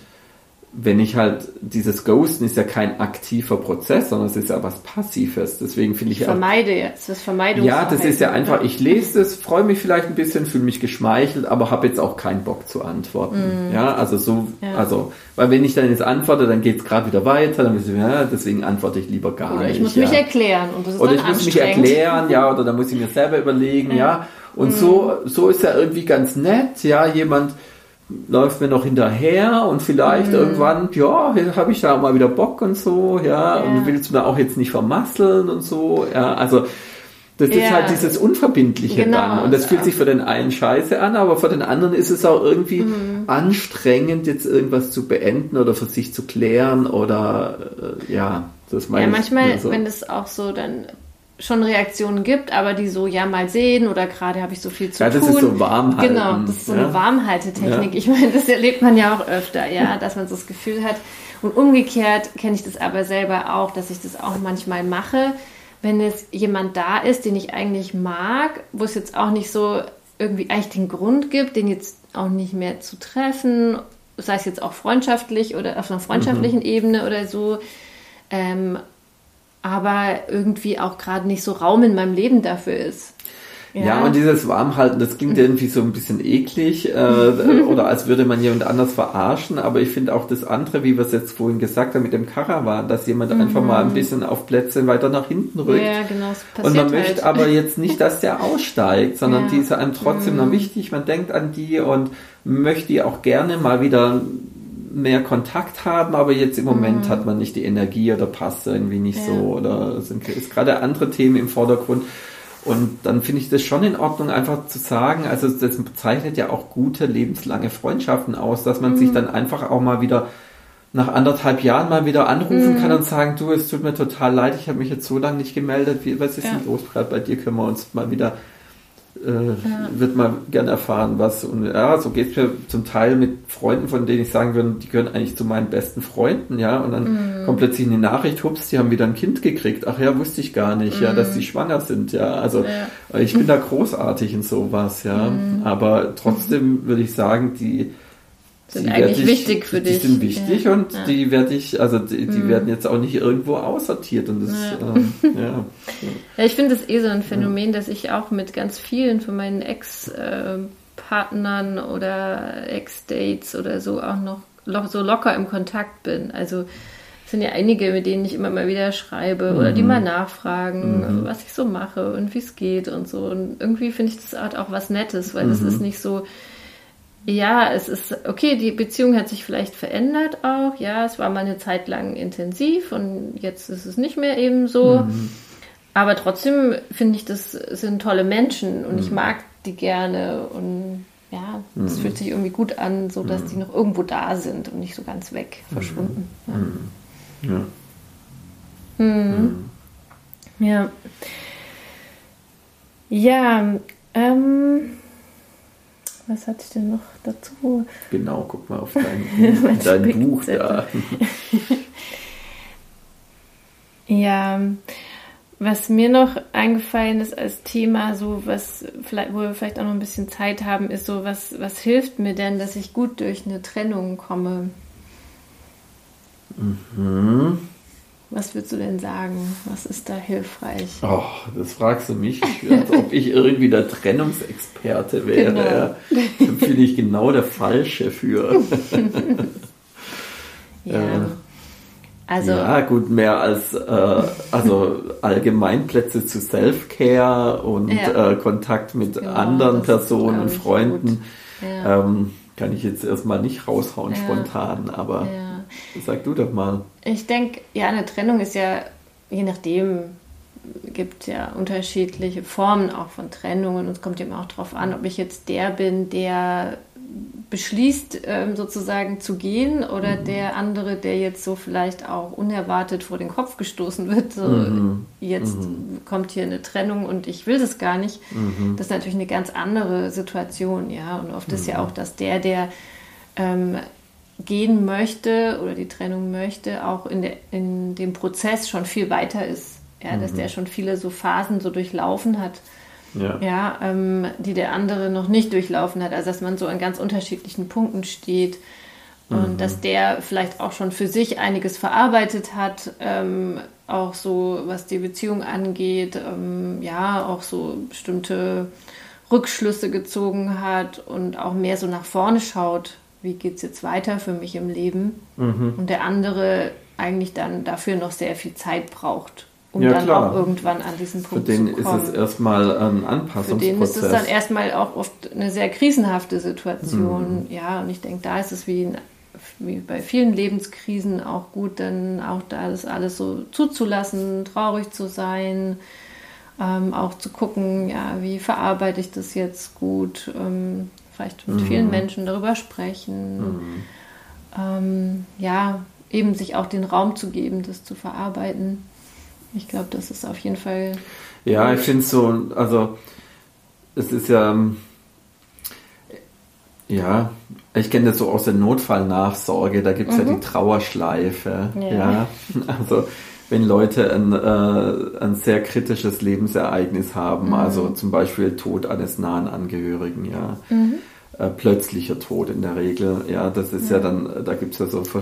wenn ich halt, dieses Ghosten ist ja kein aktiver Prozess, sondern es ist ja was Passives. Deswegen finde ich. Ich vermeide jetzt, das Vermeidung. Ja, das ist ja einfach, ich lese es, freue mich vielleicht ein bisschen, fühle mich geschmeichelt, aber habe jetzt auch keinen Bock zu antworten. Mm. Ja, also so, ja. also, weil wenn ich dann jetzt antworte, dann geht es gerade wieder weiter, dann ich, ja, deswegen antworte ich lieber gar oder nicht. Ich muss ja. mich erklären und das ist Oder ich muss mich erklären, ja, oder dann muss ich mir selber überlegen, ja. Und mm. so, so ist ja irgendwie ganz nett, ja, jemand, läuft mir noch hinterher und vielleicht mhm. irgendwann, ja, habe ich da mal wieder Bock und so, ja, ja. und willst du da auch jetzt nicht vermasseln und so, ja, also das ja. ist halt dieses Unverbindliche genau. dann und das fühlt sich für den einen scheiße an, aber für den anderen ist es auch irgendwie mhm. anstrengend, jetzt irgendwas zu beenden oder für sich zu klären oder äh, ja, das meine Ja, manchmal, so. wenn das auch so dann schon Reaktionen gibt, aber die so, ja, mal sehen oder gerade habe ich so viel zu ja, tun. Ja, das ist so warm Genau, das ist so ja. eine Warmhaltetechnik. Ja. Ich meine, das erlebt man ja auch öfter, ja, dass man so das Gefühl hat. Und umgekehrt kenne ich das aber selber auch, dass ich das auch manchmal mache, wenn es jemand da ist, den ich eigentlich mag, wo es jetzt auch nicht so irgendwie eigentlich den Grund gibt, den jetzt auch nicht mehr zu treffen, sei es jetzt auch freundschaftlich oder auf einer freundschaftlichen mhm. Ebene oder so. Ähm, aber irgendwie auch gerade nicht so Raum in meinem Leben dafür ist. Ja, ja und dieses Warmhalten, das klingt irgendwie so ein bisschen eklig äh, oder als würde man jemand anders verarschen, aber ich finde auch das andere, wie wir es jetzt vorhin gesagt haben mit dem Karawan, dass jemand mhm. einfach mal ein bisschen auf Plätze weiter nach hinten rückt. Ja, genau. Und man halt. möchte aber jetzt nicht, dass der aussteigt, sondern ja. die ist einem trotzdem mhm. noch wichtig, man denkt an die und möchte die auch gerne mal wieder mehr Kontakt haben, aber jetzt im Moment mhm. hat man nicht die Energie oder passt irgendwie nicht ja. so oder sind, ist gerade andere Themen im Vordergrund. Und dann finde ich das schon in Ordnung, einfach zu sagen, also das bezeichnet ja auch gute lebenslange Freundschaften aus, dass man mhm. sich dann einfach auch mal wieder nach anderthalb Jahren mal wieder anrufen mhm. kann und sagen, du, es tut mir total leid, ich habe mich jetzt so lange nicht gemeldet, wie, was ist ja. denn los gerade bei dir, können wir uns mal wieder äh, ja. wird man gerne erfahren, was. Und ja, so geht es mir zum Teil mit Freunden, von denen ich sagen würde, die gehören eigentlich zu meinen besten Freunden, ja. Und dann mhm. kommt plötzlich eine Nachricht, hups, die haben wieder ein Kind gekriegt. Ach ja, wusste ich gar nicht, mhm. ja, dass die schwanger sind, ja. Also ja. ich bin da großartig in sowas, ja. Mhm. Aber trotzdem würde ich sagen, die sind eigentlich ich, wichtig für die dich. Die sind wichtig ja. und ja. die werde ich, also die, die mhm. werden jetzt auch nicht irgendwo aussortiert und das, ja. Äh, ja. ja. ich finde das eh so ein Phänomen, dass ich auch mit ganz vielen von meinen Ex- Partnern oder Ex-Dates oder so auch noch so locker im Kontakt bin. Also es sind ja einige, mit denen ich immer mal wieder schreibe oder die mhm. mal nachfragen, mhm. was ich so mache und wie es geht und so. Und irgendwie finde ich das halt auch was Nettes, weil es mhm. ist nicht so, ja, es ist, okay, die Beziehung hat sich vielleicht verändert auch, ja, es war mal eine Zeit lang intensiv und jetzt ist es nicht mehr eben so. Mhm. Aber trotzdem finde ich, das sind tolle Menschen und mhm. ich mag die gerne und ja, es mhm. fühlt sich irgendwie gut an, so dass mhm. die noch irgendwo da sind und nicht so ganz weg, mhm. verschwunden. Ja. Ja. Mhm. ja. Ja, ähm, was hatte ich denn noch dazu? Genau, guck mal auf dein, dein Buch da. ja, was mir noch eingefallen ist als Thema, so was vielleicht, wo wir vielleicht auch noch ein bisschen Zeit haben, ist so, was, was hilft mir denn, dass ich gut durch eine Trennung komme? Mhm. Was würdest du denn sagen? Was ist da hilfreich? Oh, das fragst du mich, als ob ich irgendwie der Trennungsexperte wäre. Genau. Da bin ich genau der Falsche für. ja. Äh, also, ja, gut, mehr als äh, also Allgemeinplätze zu Self-Care und ja. äh, Kontakt mit genau, anderen Personen und Freunden ja. ähm, kann ich jetzt erstmal nicht raushauen spontan, aber. Sag du doch mal. Ich denke, ja, eine Trennung ist ja, je nachdem, gibt ja unterschiedliche Formen auch von Trennungen und es kommt eben auch darauf an, ob ich jetzt der bin, der beschließt, ähm, sozusagen zu gehen oder mhm. der andere, der jetzt so vielleicht auch unerwartet vor den Kopf gestoßen wird. So, mhm. Jetzt mhm. kommt hier eine Trennung und ich will das gar nicht. Mhm. Das ist natürlich eine ganz andere Situation, ja. Und oft ist ja mhm. auch, dass der, der ähm, gehen möchte oder die Trennung möchte, auch in, der, in dem Prozess schon viel weiter ist. Ja, mhm. dass der schon viele so Phasen so durchlaufen hat, ja, ja ähm, die der andere noch nicht durchlaufen hat. Also dass man so an ganz unterschiedlichen Punkten steht und mhm. dass der vielleicht auch schon für sich einiges verarbeitet hat, ähm, auch so was die Beziehung angeht, ähm, ja, auch so bestimmte Rückschlüsse gezogen hat und auch mehr so nach vorne schaut, wie geht es jetzt weiter für mich im Leben. Mhm. Und der andere eigentlich dann dafür noch sehr viel Zeit braucht, um ja, dann klar. auch irgendwann an diesen Punkt zu kommen. Für den ist es erstmal ein Anpassungsprozess. Für den ist es dann erstmal auch oft eine sehr krisenhafte Situation. Mhm. Ja, und ich denke, da ist es wie, in, wie bei vielen Lebenskrisen auch gut, dann auch da das alles so zuzulassen, traurig zu sein, ähm, auch zu gucken, ja, wie verarbeite ich das jetzt gut, ähm, vielleicht mit mhm. vielen Menschen darüber sprechen. Mhm. Ähm, ja, eben sich auch den Raum zu geben, das zu verarbeiten. Ich glaube, das ist auf jeden Fall. Ja, ich finde es so, also es ist ja, ja, ich kenne das so aus der Notfallnachsorge, da gibt es mhm. ja die Trauerschleife. Ja. ja. Also wenn Leute ein, äh, ein sehr kritisches Lebensereignis haben, mhm. also zum Beispiel Tod eines nahen Angehörigen, ja. Mhm. Äh, plötzlicher Tod in der Regel. Ja, das ist ja, ja dann, da gibt es ja so, so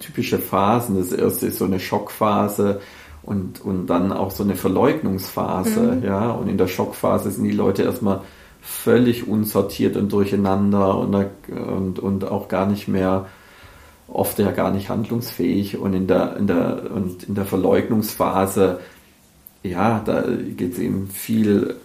typische Phasen. Das erste ist so eine Schockphase und, und dann auch so eine Verleugnungsphase. Mhm. Ja, und in der Schockphase sind die Leute erstmal völlig unsortiert und durcheinander und, und, und auch gar nicht mehr oft ja gar nicht handlungsfähig und in der, in der, und in der Verleugnungsphase, ja, da geht es eben viel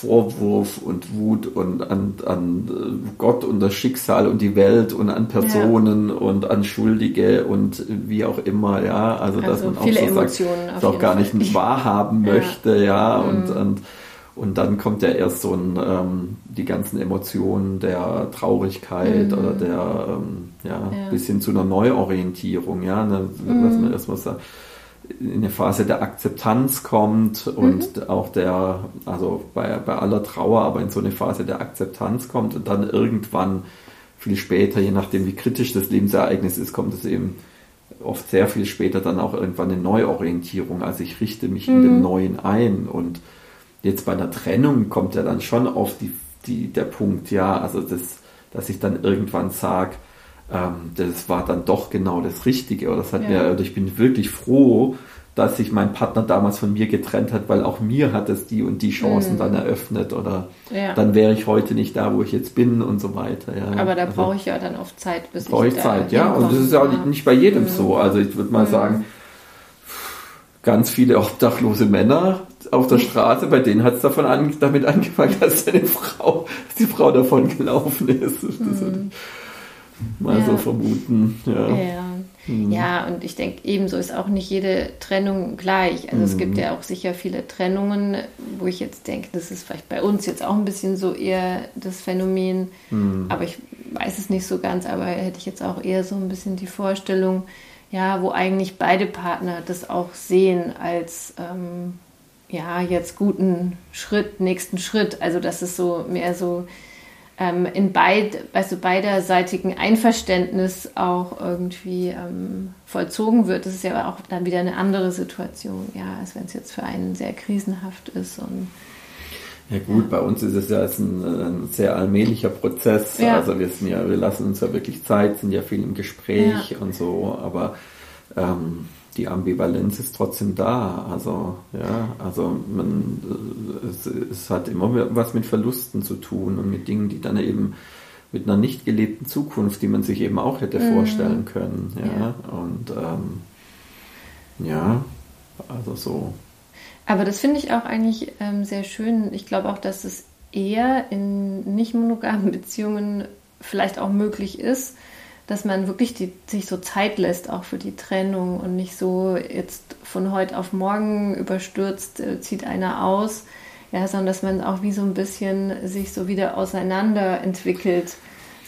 Vorwurf und Wut und an, an äh, Gott und das Schicksal und die Welt und an Personen ja. und an Schuldige und wie auch immer, ja. Also, also dass man auch so sagt, auch gar Fall. nicht wahrhaben ja. möchte, ja. Mhm. Und, und, und dann kommt ja erst so ein, ähm, die ganzen Emotionen der Traurigkeit mhm. oder der, ähm, ja, ja, bis hin zu einer Neuorientierung, ja. Ne, mhm. Dass man erstmal sagt, in eine Phase der Akzeptanz kommt und mhm. auch der, also bei, bei aller Trauer, aber in so eine Phase der Akzeptanz kommt und dann irgendwann viel später, je nachdem wie kritisch das Lebensereignis ist, kommt es eben oft sehr viel später dann auch irgendwann eine Neuorientierung. Also ich richte mich mhm. in dem mhm. Neuen ein und jetzt bei einer Trennung kommt ja dann schon oft die, die, der Punkt, ja, also das, dass ich dann irgendwann sage, ähm, das war dann doch genau das Richtige. Oder das hat ja. mir, also ich bin wirklich froh, dass sich mein Partner damals von mir getrennt hat, weil auch mir hat es die und die Chancen mhm. dann eröffnet oder ja. dann wäre ich heute nicht da, wo ich jetzt bin und so weiter. Ja. Aber da also, brauche ich ja dann oft Zeit, bis brauche ich, ich Zeit, ja. Und das ist ja auch nicht, bei jedem mhm. so. Also ich würde mal mhm. sagen, ganz viele obdachlose Männer auf der Straße, bei denen hat es davon an, damit angefangen, dass seine Frau, die Frau davon gelaufen ist. Mhm. Mal ja. so vermuten. Ja. ja. Mhm. Ja, und ich denke, ebenso ist auch nicht jede Trennung gleich. Also mhm. es gibt mhm. ja auch sicher viele Trennungen, wo ich jetzt denke, das ist vielleicht bei uns jetzt auch ein bisschen so eher das Phänomen, mhm. aber ich weiß es nicht so ganz, aber hätte ich jetzt auch eher so ein bisschen die Vorstellung, ja, wo eigentlich beide Partner das auch sehen als ähm, ja, jetzt guten Schritt, nächsten Schritt. Also das ist so mehr so ähm, in beid, du, beiderseitigen Einverständnis auch irgendwie ähm, vollzogen wird. Das ist ja auch dann wieder eine andere Situation, ja, als wenn es jetzt für einen sehr krisenhaft ist und ja gut, bei uns ist es ja ein, ein sehr allmählicher Prozess. Ja. Also wir sind ja, wir lassen uns ja wirklich Zeit, sind ja viel im Gespräch ja. und so, aber ähm, die Ambivalenz ist trotzdem da. Also, ja, also man, es, es, hat immer was mit Verlusten zu tun und mit Dingen, die dann eben mit einer nicht gelebten Zukunft, die man sich eben auch hätte mhm. vorstellen können. Ja, ja. und ähm, ja, also so. Aber das finde ich auch eigentlich ähm, sehr schön. Ich glaube auch, dass es eher in nicht monogamen Beziehungen vielleicht auch möglich ist, dass man wirklich die, sich so Zeit lässt, auch für die Trennung und nicht so jetzt von heute auf morgen überstürzt, äh, zieht einer aus, ja, sondern dass man auch wie so ein bisschen sich so wieder auseinander entwickelt.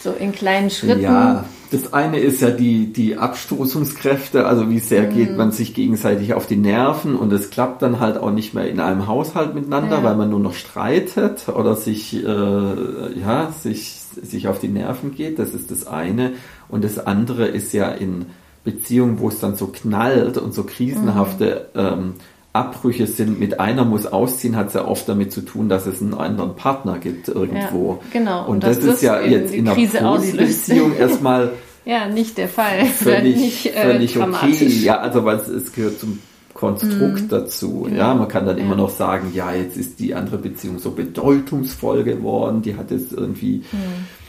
So in kleinen Schritten. Ja, das eine ist ja die, die Abstoßungskräfte, also wie sehr mhm. geht man sich gegenseitig auf die Nerven und es klappt dann halt auch nicht mehr in einem Haushalt miteinander, ja. weil man nur noch streitet oder sich, äh, ja, sich, sich auf die Nerven geht. Das ist das eine. Und das andere ist ja in Beziehungen, wo es dann so knallt und so krisenhafte mhm. ähm, Abbrüche sind, mit einer muss ausziehen, hat es ja oft damit zu tun, dass es einen anderen Partner gibt irgendwo. Ja, genau. Und, und das, ist ja jetzt in einer Polybeziehung erstmal ja, nicht der Fall. Völlig, nicht, äh, völlig okay. Ja, also weil es, es gehört zum Konstrukt mm, dazu. Genau. Ja, man kann dann ja. immer noch sagen, ja, jetzt ist die andere Beziehung so bedeutungsvoll geworden, die hat jetzt irgendwie mm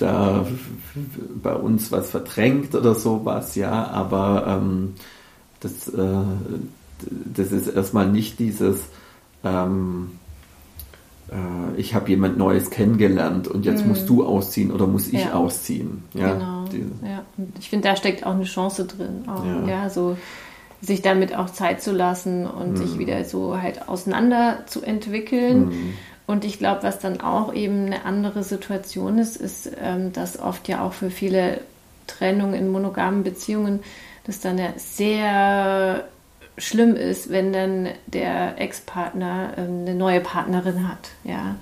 da bei uns was verdrängt oder sowas, ja, aber ähm, das, äh, das ist erstmal nicht dieses, ähm, äh, ich habe jemand Neues kennengelernt und jetzt mhm. musst du ausziehen oder muss ich ja. ausziehen. Ja, genau. ja. Und ich finde, da steckt auch eine Chance drin. Auch, ja. ja. so sich damit auch Zeit zu lassen und mhm. sich wieder so halt auseinander zu entwickeln. Mhm und ich glaube, was dann auch eben eine andere Situation ist, ist, ähm, dass oft ja auch für viele Trennungen in monogamen Beziehungen das dann ja sehr schlimm ist, wenn dann der Ex-Partner ähm, eine neue Partnerin hat, ja,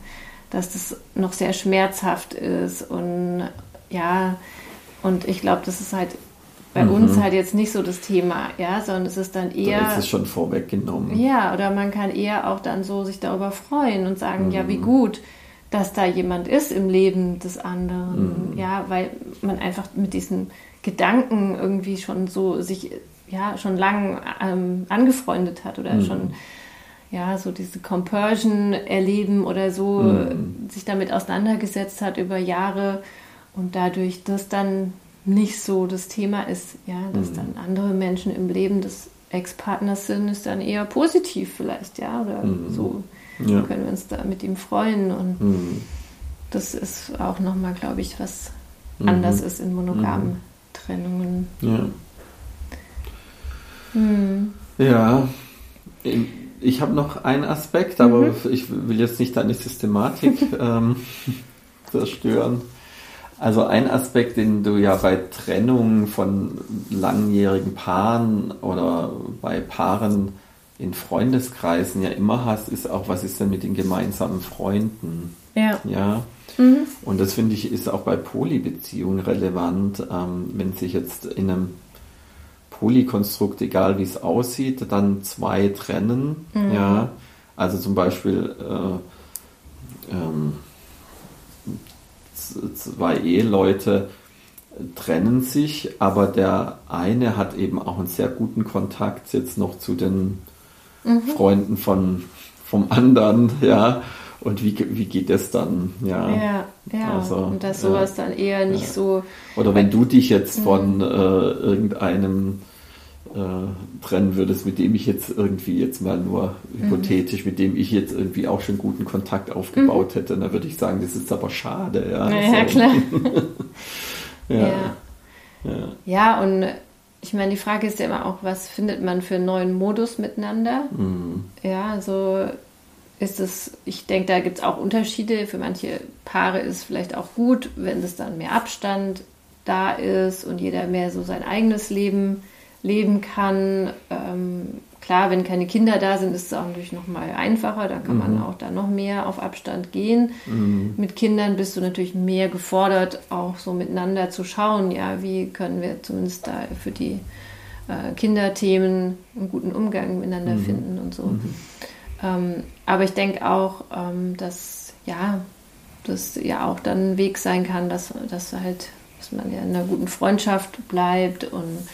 dass das noch sehr schmerzhaft ist und ja, und ich glaube, das ist halt bei mhm. uns halt jetzt nicht so das Thema, ja, sondern es ist dann eher. Da ist es schon vorweggenommen. Ja, oder man kann eher auch dann so sich darüber freuen und sagen, mhm. ja, wie gut, dass da jemand ist im Leben des anderen, mhm. ja, weil man einfach mit diesen Gedanken irgendwie schon so sich ja schon lang ähm, angefreundet hat oder mhm. schon ja so diese Compersion erleben oder so mhm. sich damit auseinandergesetzt hat über Jahre und dadurch das dann nicht so das Thema ist, ja, dass mhm. dann andere Menschen im Leben des Ex-Partners sind, ist dann eher positiv vielleicht, ja, oder mhm. so ja. können wir uns da mit ihm freuen und mhm. das ist auch nochmal, glaube ich, was mhm. anders ist in monogamen mhm. Trennungen. Ja. Hm. Ja, ich habe noch einen Aspekt, aber mhm. ich will jetzt nicht deine Systematik ähm, zerstören. Also ein Aspekt, den du ja bei Trennung von langjährigen Paaren oder bei Paaren in Freundeskreisen ja immer hast, ist auch, was ist denn mit den gemeinsamen Freunden? Ja. Ja. Mhm. Und das finde ich ist auch bei Polybeziehungen relevant, ähm, wenn sich jetzt in einem Polykonstrukt, egal wie es aussieht, dann zwei trennen. Mhm. Ja. Also zum Beispiel äh, ähm, zwei Eheleute trennen sich, aber der eine hat eben auch einen sehr guten Kontakt jetzt noch zu den mhm. Freunden von, vom anderen, ja. Und wie, wie geht das dann? Ja, ja, ja. Also, und dass sowas ja, dann eher nicht ja. so. Oder wenn du dich jetzt von mhm. äh, irgendeinem trennen würdest, mit dem ich jetzt irgendwie jetzt mal nur mhm. hypothetisch, mit dem ich jetzt irgendwie auch schon guten Kontakt aufgebaut mhm. hätte, dann würde ich sagen, das ist aber schade. Ja, ja also, klar. ja. Ja. ja, und ich meine, die Frage ist ja immer auch, was findet man für einen neuen Modus miteinander? Mhm. Ja, also ist es, ich denke, da gibt es auch Unterschiede. Für manche Paare ist es vielleicht auch gut, wenn es dann mehr Abstand da ist und jeder mehr so sein eigenes Leben leben kann. Ähm, klar, wenn keine Kinder da sind, ist es auch natürlich noch mal einfacher. Da kann mhm. man auch da noch mehr auf Abstand gehen. Mhm. Mit Kindern bist du natürlich mehr gefordert, auch so miteinander zu schauen. Ja, wie können wir zumindest da für die äh, Kinderthemen einen guten Umgang miteinander mhm. finden und so. Mhm. Ähm, aber ich denke auch, ähm, dass ja, das ja auch dann ein Weg sein kann, dass, dass halt, dass man ja in einer guten Freundschaft bleibt und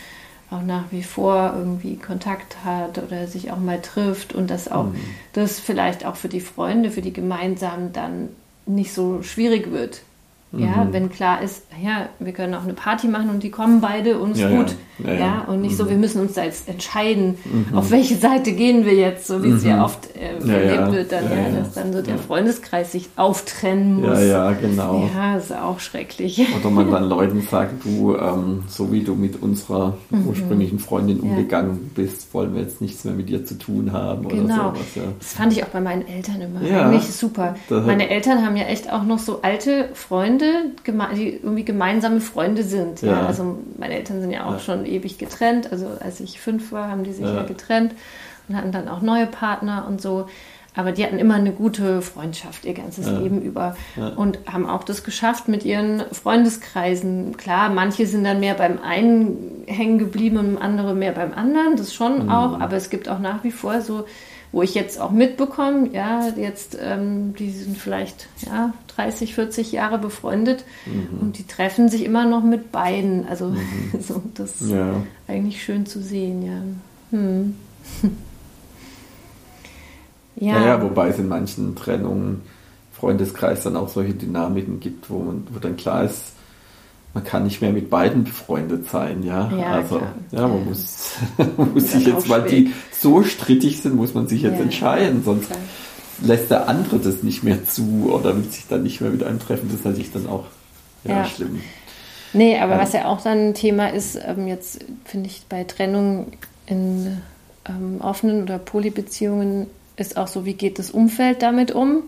auch nach wie vor irgendwie Kontakt hat oder sich auch mal trifft und dass auch mhm. das vielleicht auch für die Freunde, für die gemeinsamen dann nicht so schwierig wird. Ja, mhm. wenn klar ist, ja, wir können auch eine Party machen und die kommen beide und ist ja, gut. Ja. Ja, ja. und nicht mhm. so, wir müssen uns da jetzt entscheiden, mhm. auf welche Seite gehen wir jetzt, so wie es ja mhm. oft äh, erlebt wird, dann, ja, dass dann so der Freundeskreis sich auftrennen muss. Ja, ja, genau. Ja, ist auch schrecklich. Oder man dann Leuten sagt, du, ähm, so wie du mit unserer mhm. ursprünglichen Freundin umgegangen bist, wollen wir jetzt nichts mehr mit dir zu tun haben genau. oder sowas. Das fand ich auch bei meinen Eltern immer ja, eigentlich super. Meine Eltern haben ja echt auch noch so alte Freunde, Freunde, die irgendwie gemeinsame Freunde sind. Ja. ja. Also meine Eltern sind ja auch ja. schon ewig getrennt. Also als ich fünf war, haben die sich ja. ja getrennt und hatten dann auch neue Partner und so. Aber die hatten immer eine gute Freundschaft ihr ganzes ja. Leben über ja. und haben auch das geschafft mit ihren Freundeskreisen. Klar, manche sind dann mehr beim einen hängen geblieben und andere mehr beim anderen, das schon mhm. auch. Aber es gibt auch nach wie vor so wo ich jetzt auch mitbekomme, ja, jetzt, ähm, die sind vielleicht ja, 30, 40 Jahre befreundet mhm. und die treffen sich immer noch mit beiden. Also mhm. so, das ist ja. eigentlich schön zu sehen, ja. Hm. ja. Naja, wobei es in manchen Trennungen, Freundeskreis dann auch solche Dynamiken gibt, wo, man, wo dann klar ist, man kann nicht mehr mit beiden befreundet sein, ja. ja also, klar. ja, man ja. muss, muss sich jetzt, weil die so strittig sind, muss man sich jetzt ja. entscheiden, sonst klar. lässt der andere das nicht mehr zu oder will sich dann nicht mehr mit einem treffen. Das ist natürlich dann auch ja, schlimm. Nee, aber was ja auch dann ein Thema ist, ähm, jetzt finde ich bei Trennung in ähm, offenen oder Polybeziehungen ist auch so, wie geht das Umfeld damit um?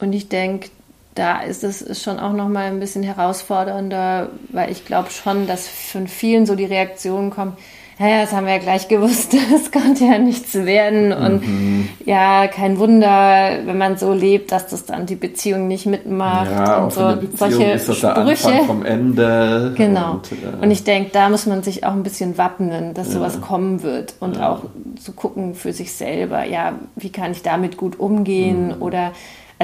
Und ich denke, da ist es schon auch noch mal ein bisschen herausfordernder, weil ich glaube schon, dass von vielen so die Reaktionen kommen, ja, das haben wir ja gleich gewusst, das konnte ja nichts werden und mhm. ja, kein Wunder, wenn man so lebt, dass das dann die Beziehung nicht mitmacht ja, und so solche ist das Sprüche. Der vom Ende. Genau. Und, äh, und, ich denke, da muss man sich auch ein bisschen wappnen, dass ja. sowas kommen wird und ja. auch zu gucken für sich selber, ja, wie kann ich damit gut umgehen mhm. oder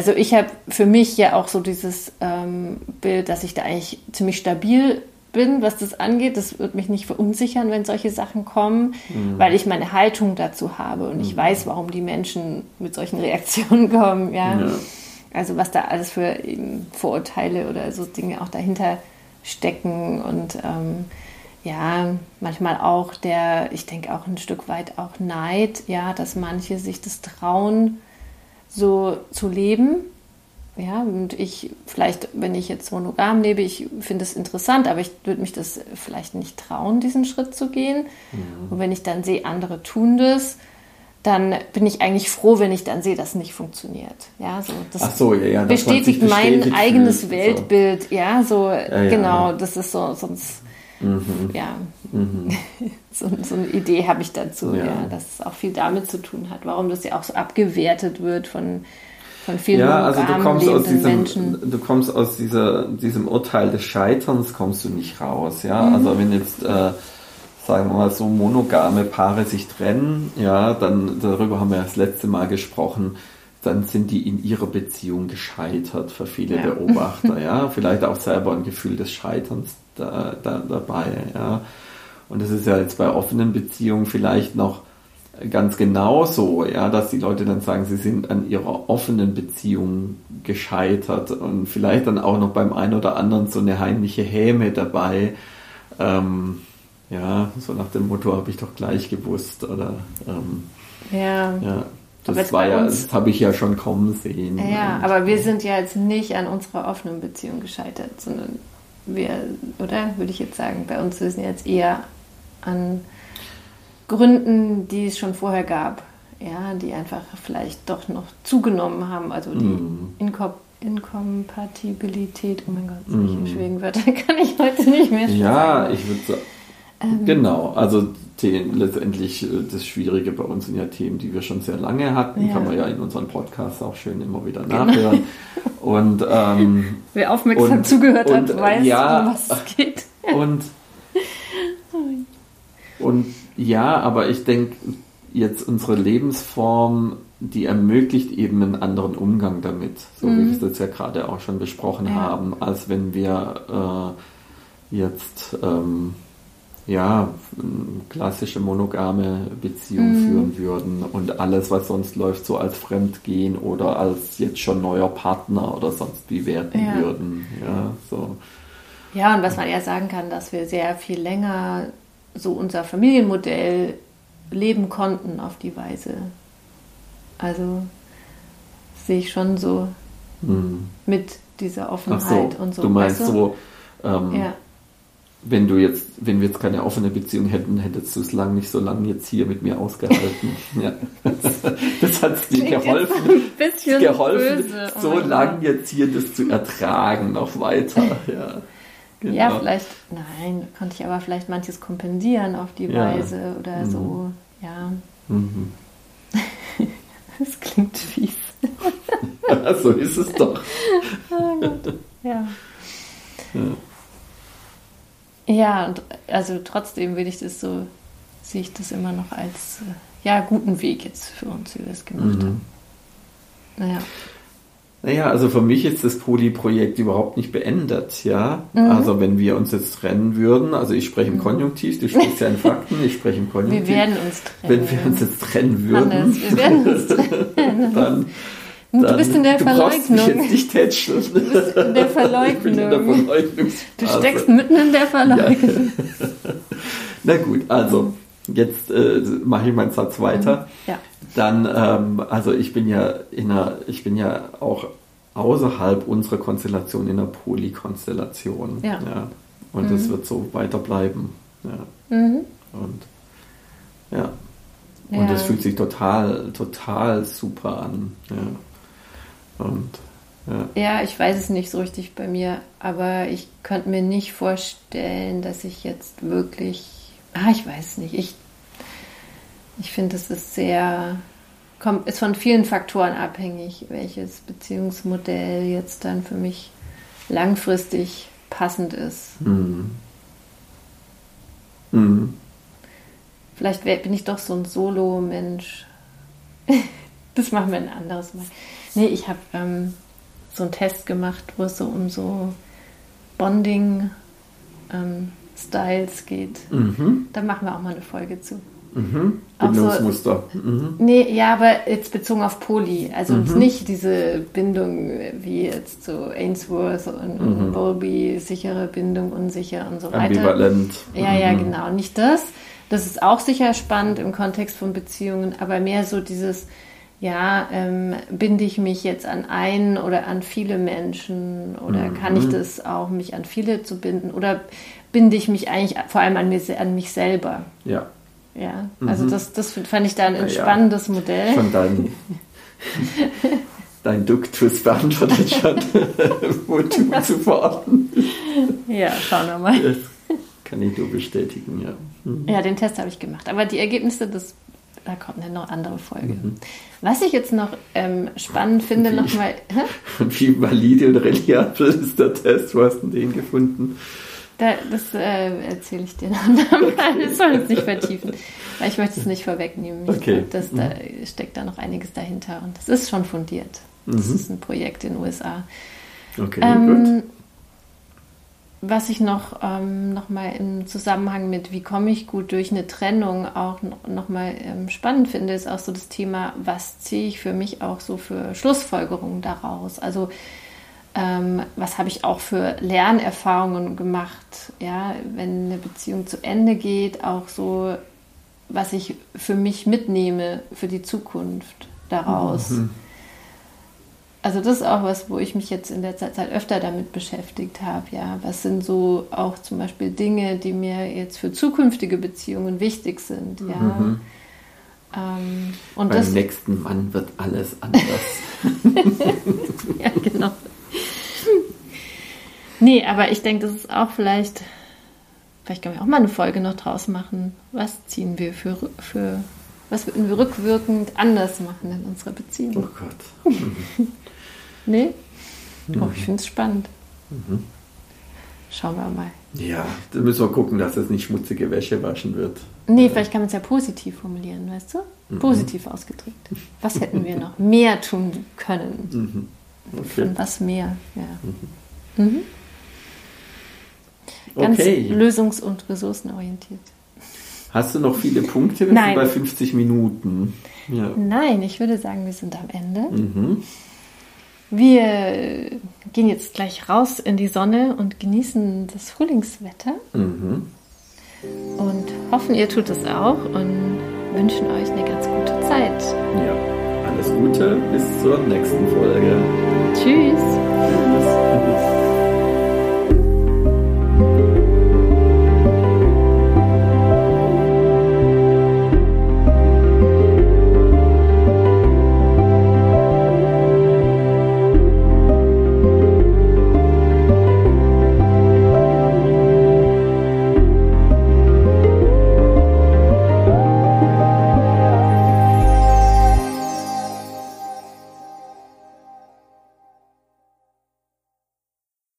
also ich habe für mich ja auch so dieses ähm, Bild, dass ich da eigentlich ziemlich stabil bin, was das angeht. Das wird mich nicht verunsichern, wenn solche Sachen kommen, mhm. weil ich meine Haltung dazu habe und mhm. ich weiß, warum die Menschen mit solchen Reaktionen kommen. Ja? ja. Also was da alles für Vorurteile oder so Dinge auch dahinter stecken und ähm, ja, manchmal auch der, ich denke auch ein Stück weit auch Neid, ja, dass manche sich das trauen, so zu leben. Ja, und ich vielleicht, wenn ich jetzt monogam lebe, ich finde es interessant, aber ich würde mich das vielleicht nicht trauen, diesen Schritt zu gehen. Mhm. Und wenn ich dann sehe, andere tun das, dann bin ich eigentlich froh, wenn ich dann sehe, dass es nicht funktioniert. Ja, so, das so, ja, ja, bestätigt, bestätigt mein eigenes fühlt, Weltbild. So. Ja, so ja, genau, das ist so, sonst mhm. ja, mhm. so, so, eine Idee habe ich dazu, ja. ja, dass es auch viel damit zu tun hat, warum das ja auch so abgewertet wird von von vielen ja, also du kommst aus diesem, Menschen. Du kommst aus dieser, diesem Urteil des Scheiterns, kommst du nicht raus. Ja, mhm. also wenn jetzt, äh, sagen wir mal so, monogame Paare sich trennen, ja, dann darüber haben wir das letzte Mal gesprochen, dann sind die in ihrer Beziehung gescheitert für viele ja. Beobachter, ja. Vielleicht auch selber ein Gefühl des Scheiterns da, da, dabei, ja. Und das ist ja jetzt bei offenen Beziehungen vielleicht noch ganz genauso, ja, dass die Leute dann sagen, sie sind an ihrer offenen Beziehung gescheitert und vielleicht dann auch noch beim einen oder anderen so eine heimliche Häme dabei. Ähm, ja, so nach dem Motto habe ich doch gleich gewusst oder ähm, ja. ja. Das war ja, das habe ich ja schon kommen sehen. Ja, aber wir sind ja jetzt nicht an unserer offenen Beziehung gescheitert, sondern wir, oder würde ich jetzt sagen, bei uns sind jetzt eher an Gründen, die es schon vorher gab, ja, die einfach vielleicht doch noch zugenommen haben, also die mm. Inkom Inkompatibilität, oh mein Gott, solche mm. Schwiegenwörter kann ich heute nicht mehr Ja, sagen. ich würde sagen, ähm, genau, also Themen, letztendlich äh, das Schwierige bei uns sind ja Themen, die wir schon sehr lange hatten, ja. kann man ja in unseren Podcasts auch schön immer wieder genau. nachhören. Und ähm, wer aufmerksam und, zugehört und, hat, weiß, ja, um was es geht. Und, und ja, aber ich denke, jetzt unsere Lebensform, die ermöglicht eben einen anderen Umgang damit, so mhm. wie wir es jetzt ja gerade auch schon besprochen ja. haben, als wenn wir äh, jetzt ähm, ja, klassische monogame Beziehung mhm. führen würden und alles, was sonst läuft, so als Fremdgehen oder als jetzt schon neuer Partner oder sonst wie werten ja. würden. Ja, so. ja, und was man eher sagen kann, dass wir sehr viel länger so unser Familienmodell leben konnten auf die Weise. Also sehe ich schon so mhm. mit dieser Offenheit so, und so. Du meinst weißt du? so, ähm, ja wenn du jetzt, wenn wir jetzt keine offene Beziehung hätten, hättest du es lang nicht so lange jetzt hier mit mir ausgehalten. ja. Das, das hat es dir geholfen, geholfen böse. so oh lang jetzt hier das zu ertragen, noch weiter. Ja, genau. ja, vielleicht, nein, konnte ich aber vielleicht manches kompensieren auf die ja. Weise oder mhm. so, ja. Mhm. das klingt fies. so ist es doch. oh. Ja. ja. Ja, und also trotzdem will ich das so, sehe ich das immer noch als äh, ja, guten Weg jetzt für uns, wie wir es gemacht mhm. haben. Naja. Naja, also für mich ist das Poly-Projekt überhaupt nicht beendet, ja. Mhm. Also wenn wir uns jetzt trennen würden, also ich spreche im mhm. Konjunktiv, du sprichst ja in Fakten, ich spreche im Konjunktiv. Wir werden uns trennen. Wenn wir uns jetzt trennen würden, Hannes, wir werden uns trennen. dann Du bist in der du Verleugnung. Du jetzt nicht tätscheln. Du bist in der Verleugnung. in der du steckst mitten in der Verleugnung. Ja. Na gut, also jetzt äh, mache ich meinen Satz weiter. Ja. Dann, ähm, also ich bin ja in einer, ich bin ja auch außerhalb unserer Konstellation in einer Polykonstellation. Ja. ja. Und mhm. das wird so weiter bleiben. Ja. Mhm. Und ja. Und ja. das fühlt sich total, total super an. Ja. Und, ja. ja, ich weiß es nicht so richtig bei mir, aber ich könnte mir nicht vorstellen, dass ich jetzt wirklich. Ah, ich weiß nicht. Ich, ich finde, es ist sehr. Kommt, ist von vielen Faktoren abhängig, welches Beziehungsmodell jetzt dann für mich langfristig passend ist. Mhm. Mhm. Vielleicht bin ich doch so ein Solo-Mensch. das machen wir ein anderes Mal. Nee, ich habe ähm, so einen Test gemacht, wo es so um so Bonding ähm, Styles geht. Mhm. Da machen wir auch mal eine Folge zu. Mhm. Bindungsmuster. So, mhm. Nee, ja, aber jetzt bezogen auf Poly. Also mhm. nicht diese Bindung wie jetzt so Ainsworth und, mhm. Bowlby, sichere Bindung, unsicher und so weiter. Ambivalent. Ja, ja, mhm. genau. Nicht das. Das ist auch sicher spannend im Kontext von Beziehungen, aber mehr so dieses, ja, ähm, binde ich mich jetzt an einen oder an viele Menschen oder mhm. kann ich das auch, mich an viele zu binden oder binde ich mich eigentlich vor allem an, mir, an mich selber? Ja. Ja, also mhm. das, das fand ich da ein spannendes ja. Modell. Von deinem dein Duktus beantwortet schon, wo du zu verorten. Ja, schauen wir mal. Das kann ich nur bestätigen, ja. Mhm. Ja, den Test habe ich gemacht. Aber die Ergebnisse, das da kommt eine noch andere Folge. Mhm. Was ich jetzt noch ähm, spannend finde, nochmal. Wie valide und reliabel ist der Test? Wo hast du den gefunden? Da, das äh, erzähle ich dir noch. Okay. Das soll jetzt nicht vertiefen, weil ich möchte es nicht vorwegnehmen. Okay. Glaub, das, da steckt da noch einiges dahinter und das ist schon fundiert. Das mhm. ist ein Projekt in den USA. Okay, ähm, gut. Was ich noch, ähm, noch mal im Zusammenhang mit, wie komme ich gut durch eine Trennung auch noch, mal ähm, spannend finde, ist auch so das Thema, was ziehe ich für mich auch so für Schlussfolgerungen daraus? Also ähm, was habe ich auch für Lernerfahrungen gemacht, ja, wenn eine Beziehung zu Ende geht, auch so, was ich für mich mitnehme für die Zukunft daraus. Mhm. Also das ist auch was, wo ich mich jetzt in letzter Zeit öfter damit beschäftigt habe. Ja, was sind so auch zum Beispiel Dinge, die mir jetzt für zukünftige Beziehungen wichtig sind. Ja. Mhm. Ähm, und Beim das, nächsten Mann wird alles anders. ja, genau. Nee, aber ich denke, das ist auch vielleicht, vielleicht können wir auch mal eine Folge noch draus machen. Was ziehen wir für, für was würden wir rückwirkend anders machen in unserer Beziehung? Oh Gott. Mhm. nee? Oh, ich finde es spannend. Mhm. Schauen wir mal. Ja, da müssen wir gucken, dass es nicht schmutzige Wäsche waschen wird. Nee, vielleicht kann man es ja positiv formulieren, weißt du? Mhm. Positiv ausgedrückt. Was hätten wir noch mehr tun können? Mhm. Okay. Von was mehr, ja. Mhm. mhm. Ganz okay. lösungs- und ressourcenorientiert. Hast du noch viele Punkte? Wir Nein. sind bei 50 Minuten. Ja. Nein, ich würde sagen, wir sind am Ende. Mhm. Wir gehen jetzt gleich raus in die Sonne und genießen das Frühlingswetter. Mhm. Und hoffen, ihr tut es auch und wünschen euch eine ganz gute Zeit. Ja, alles Gute, bis zur nächsten Folge. Tschüss. Tschüss.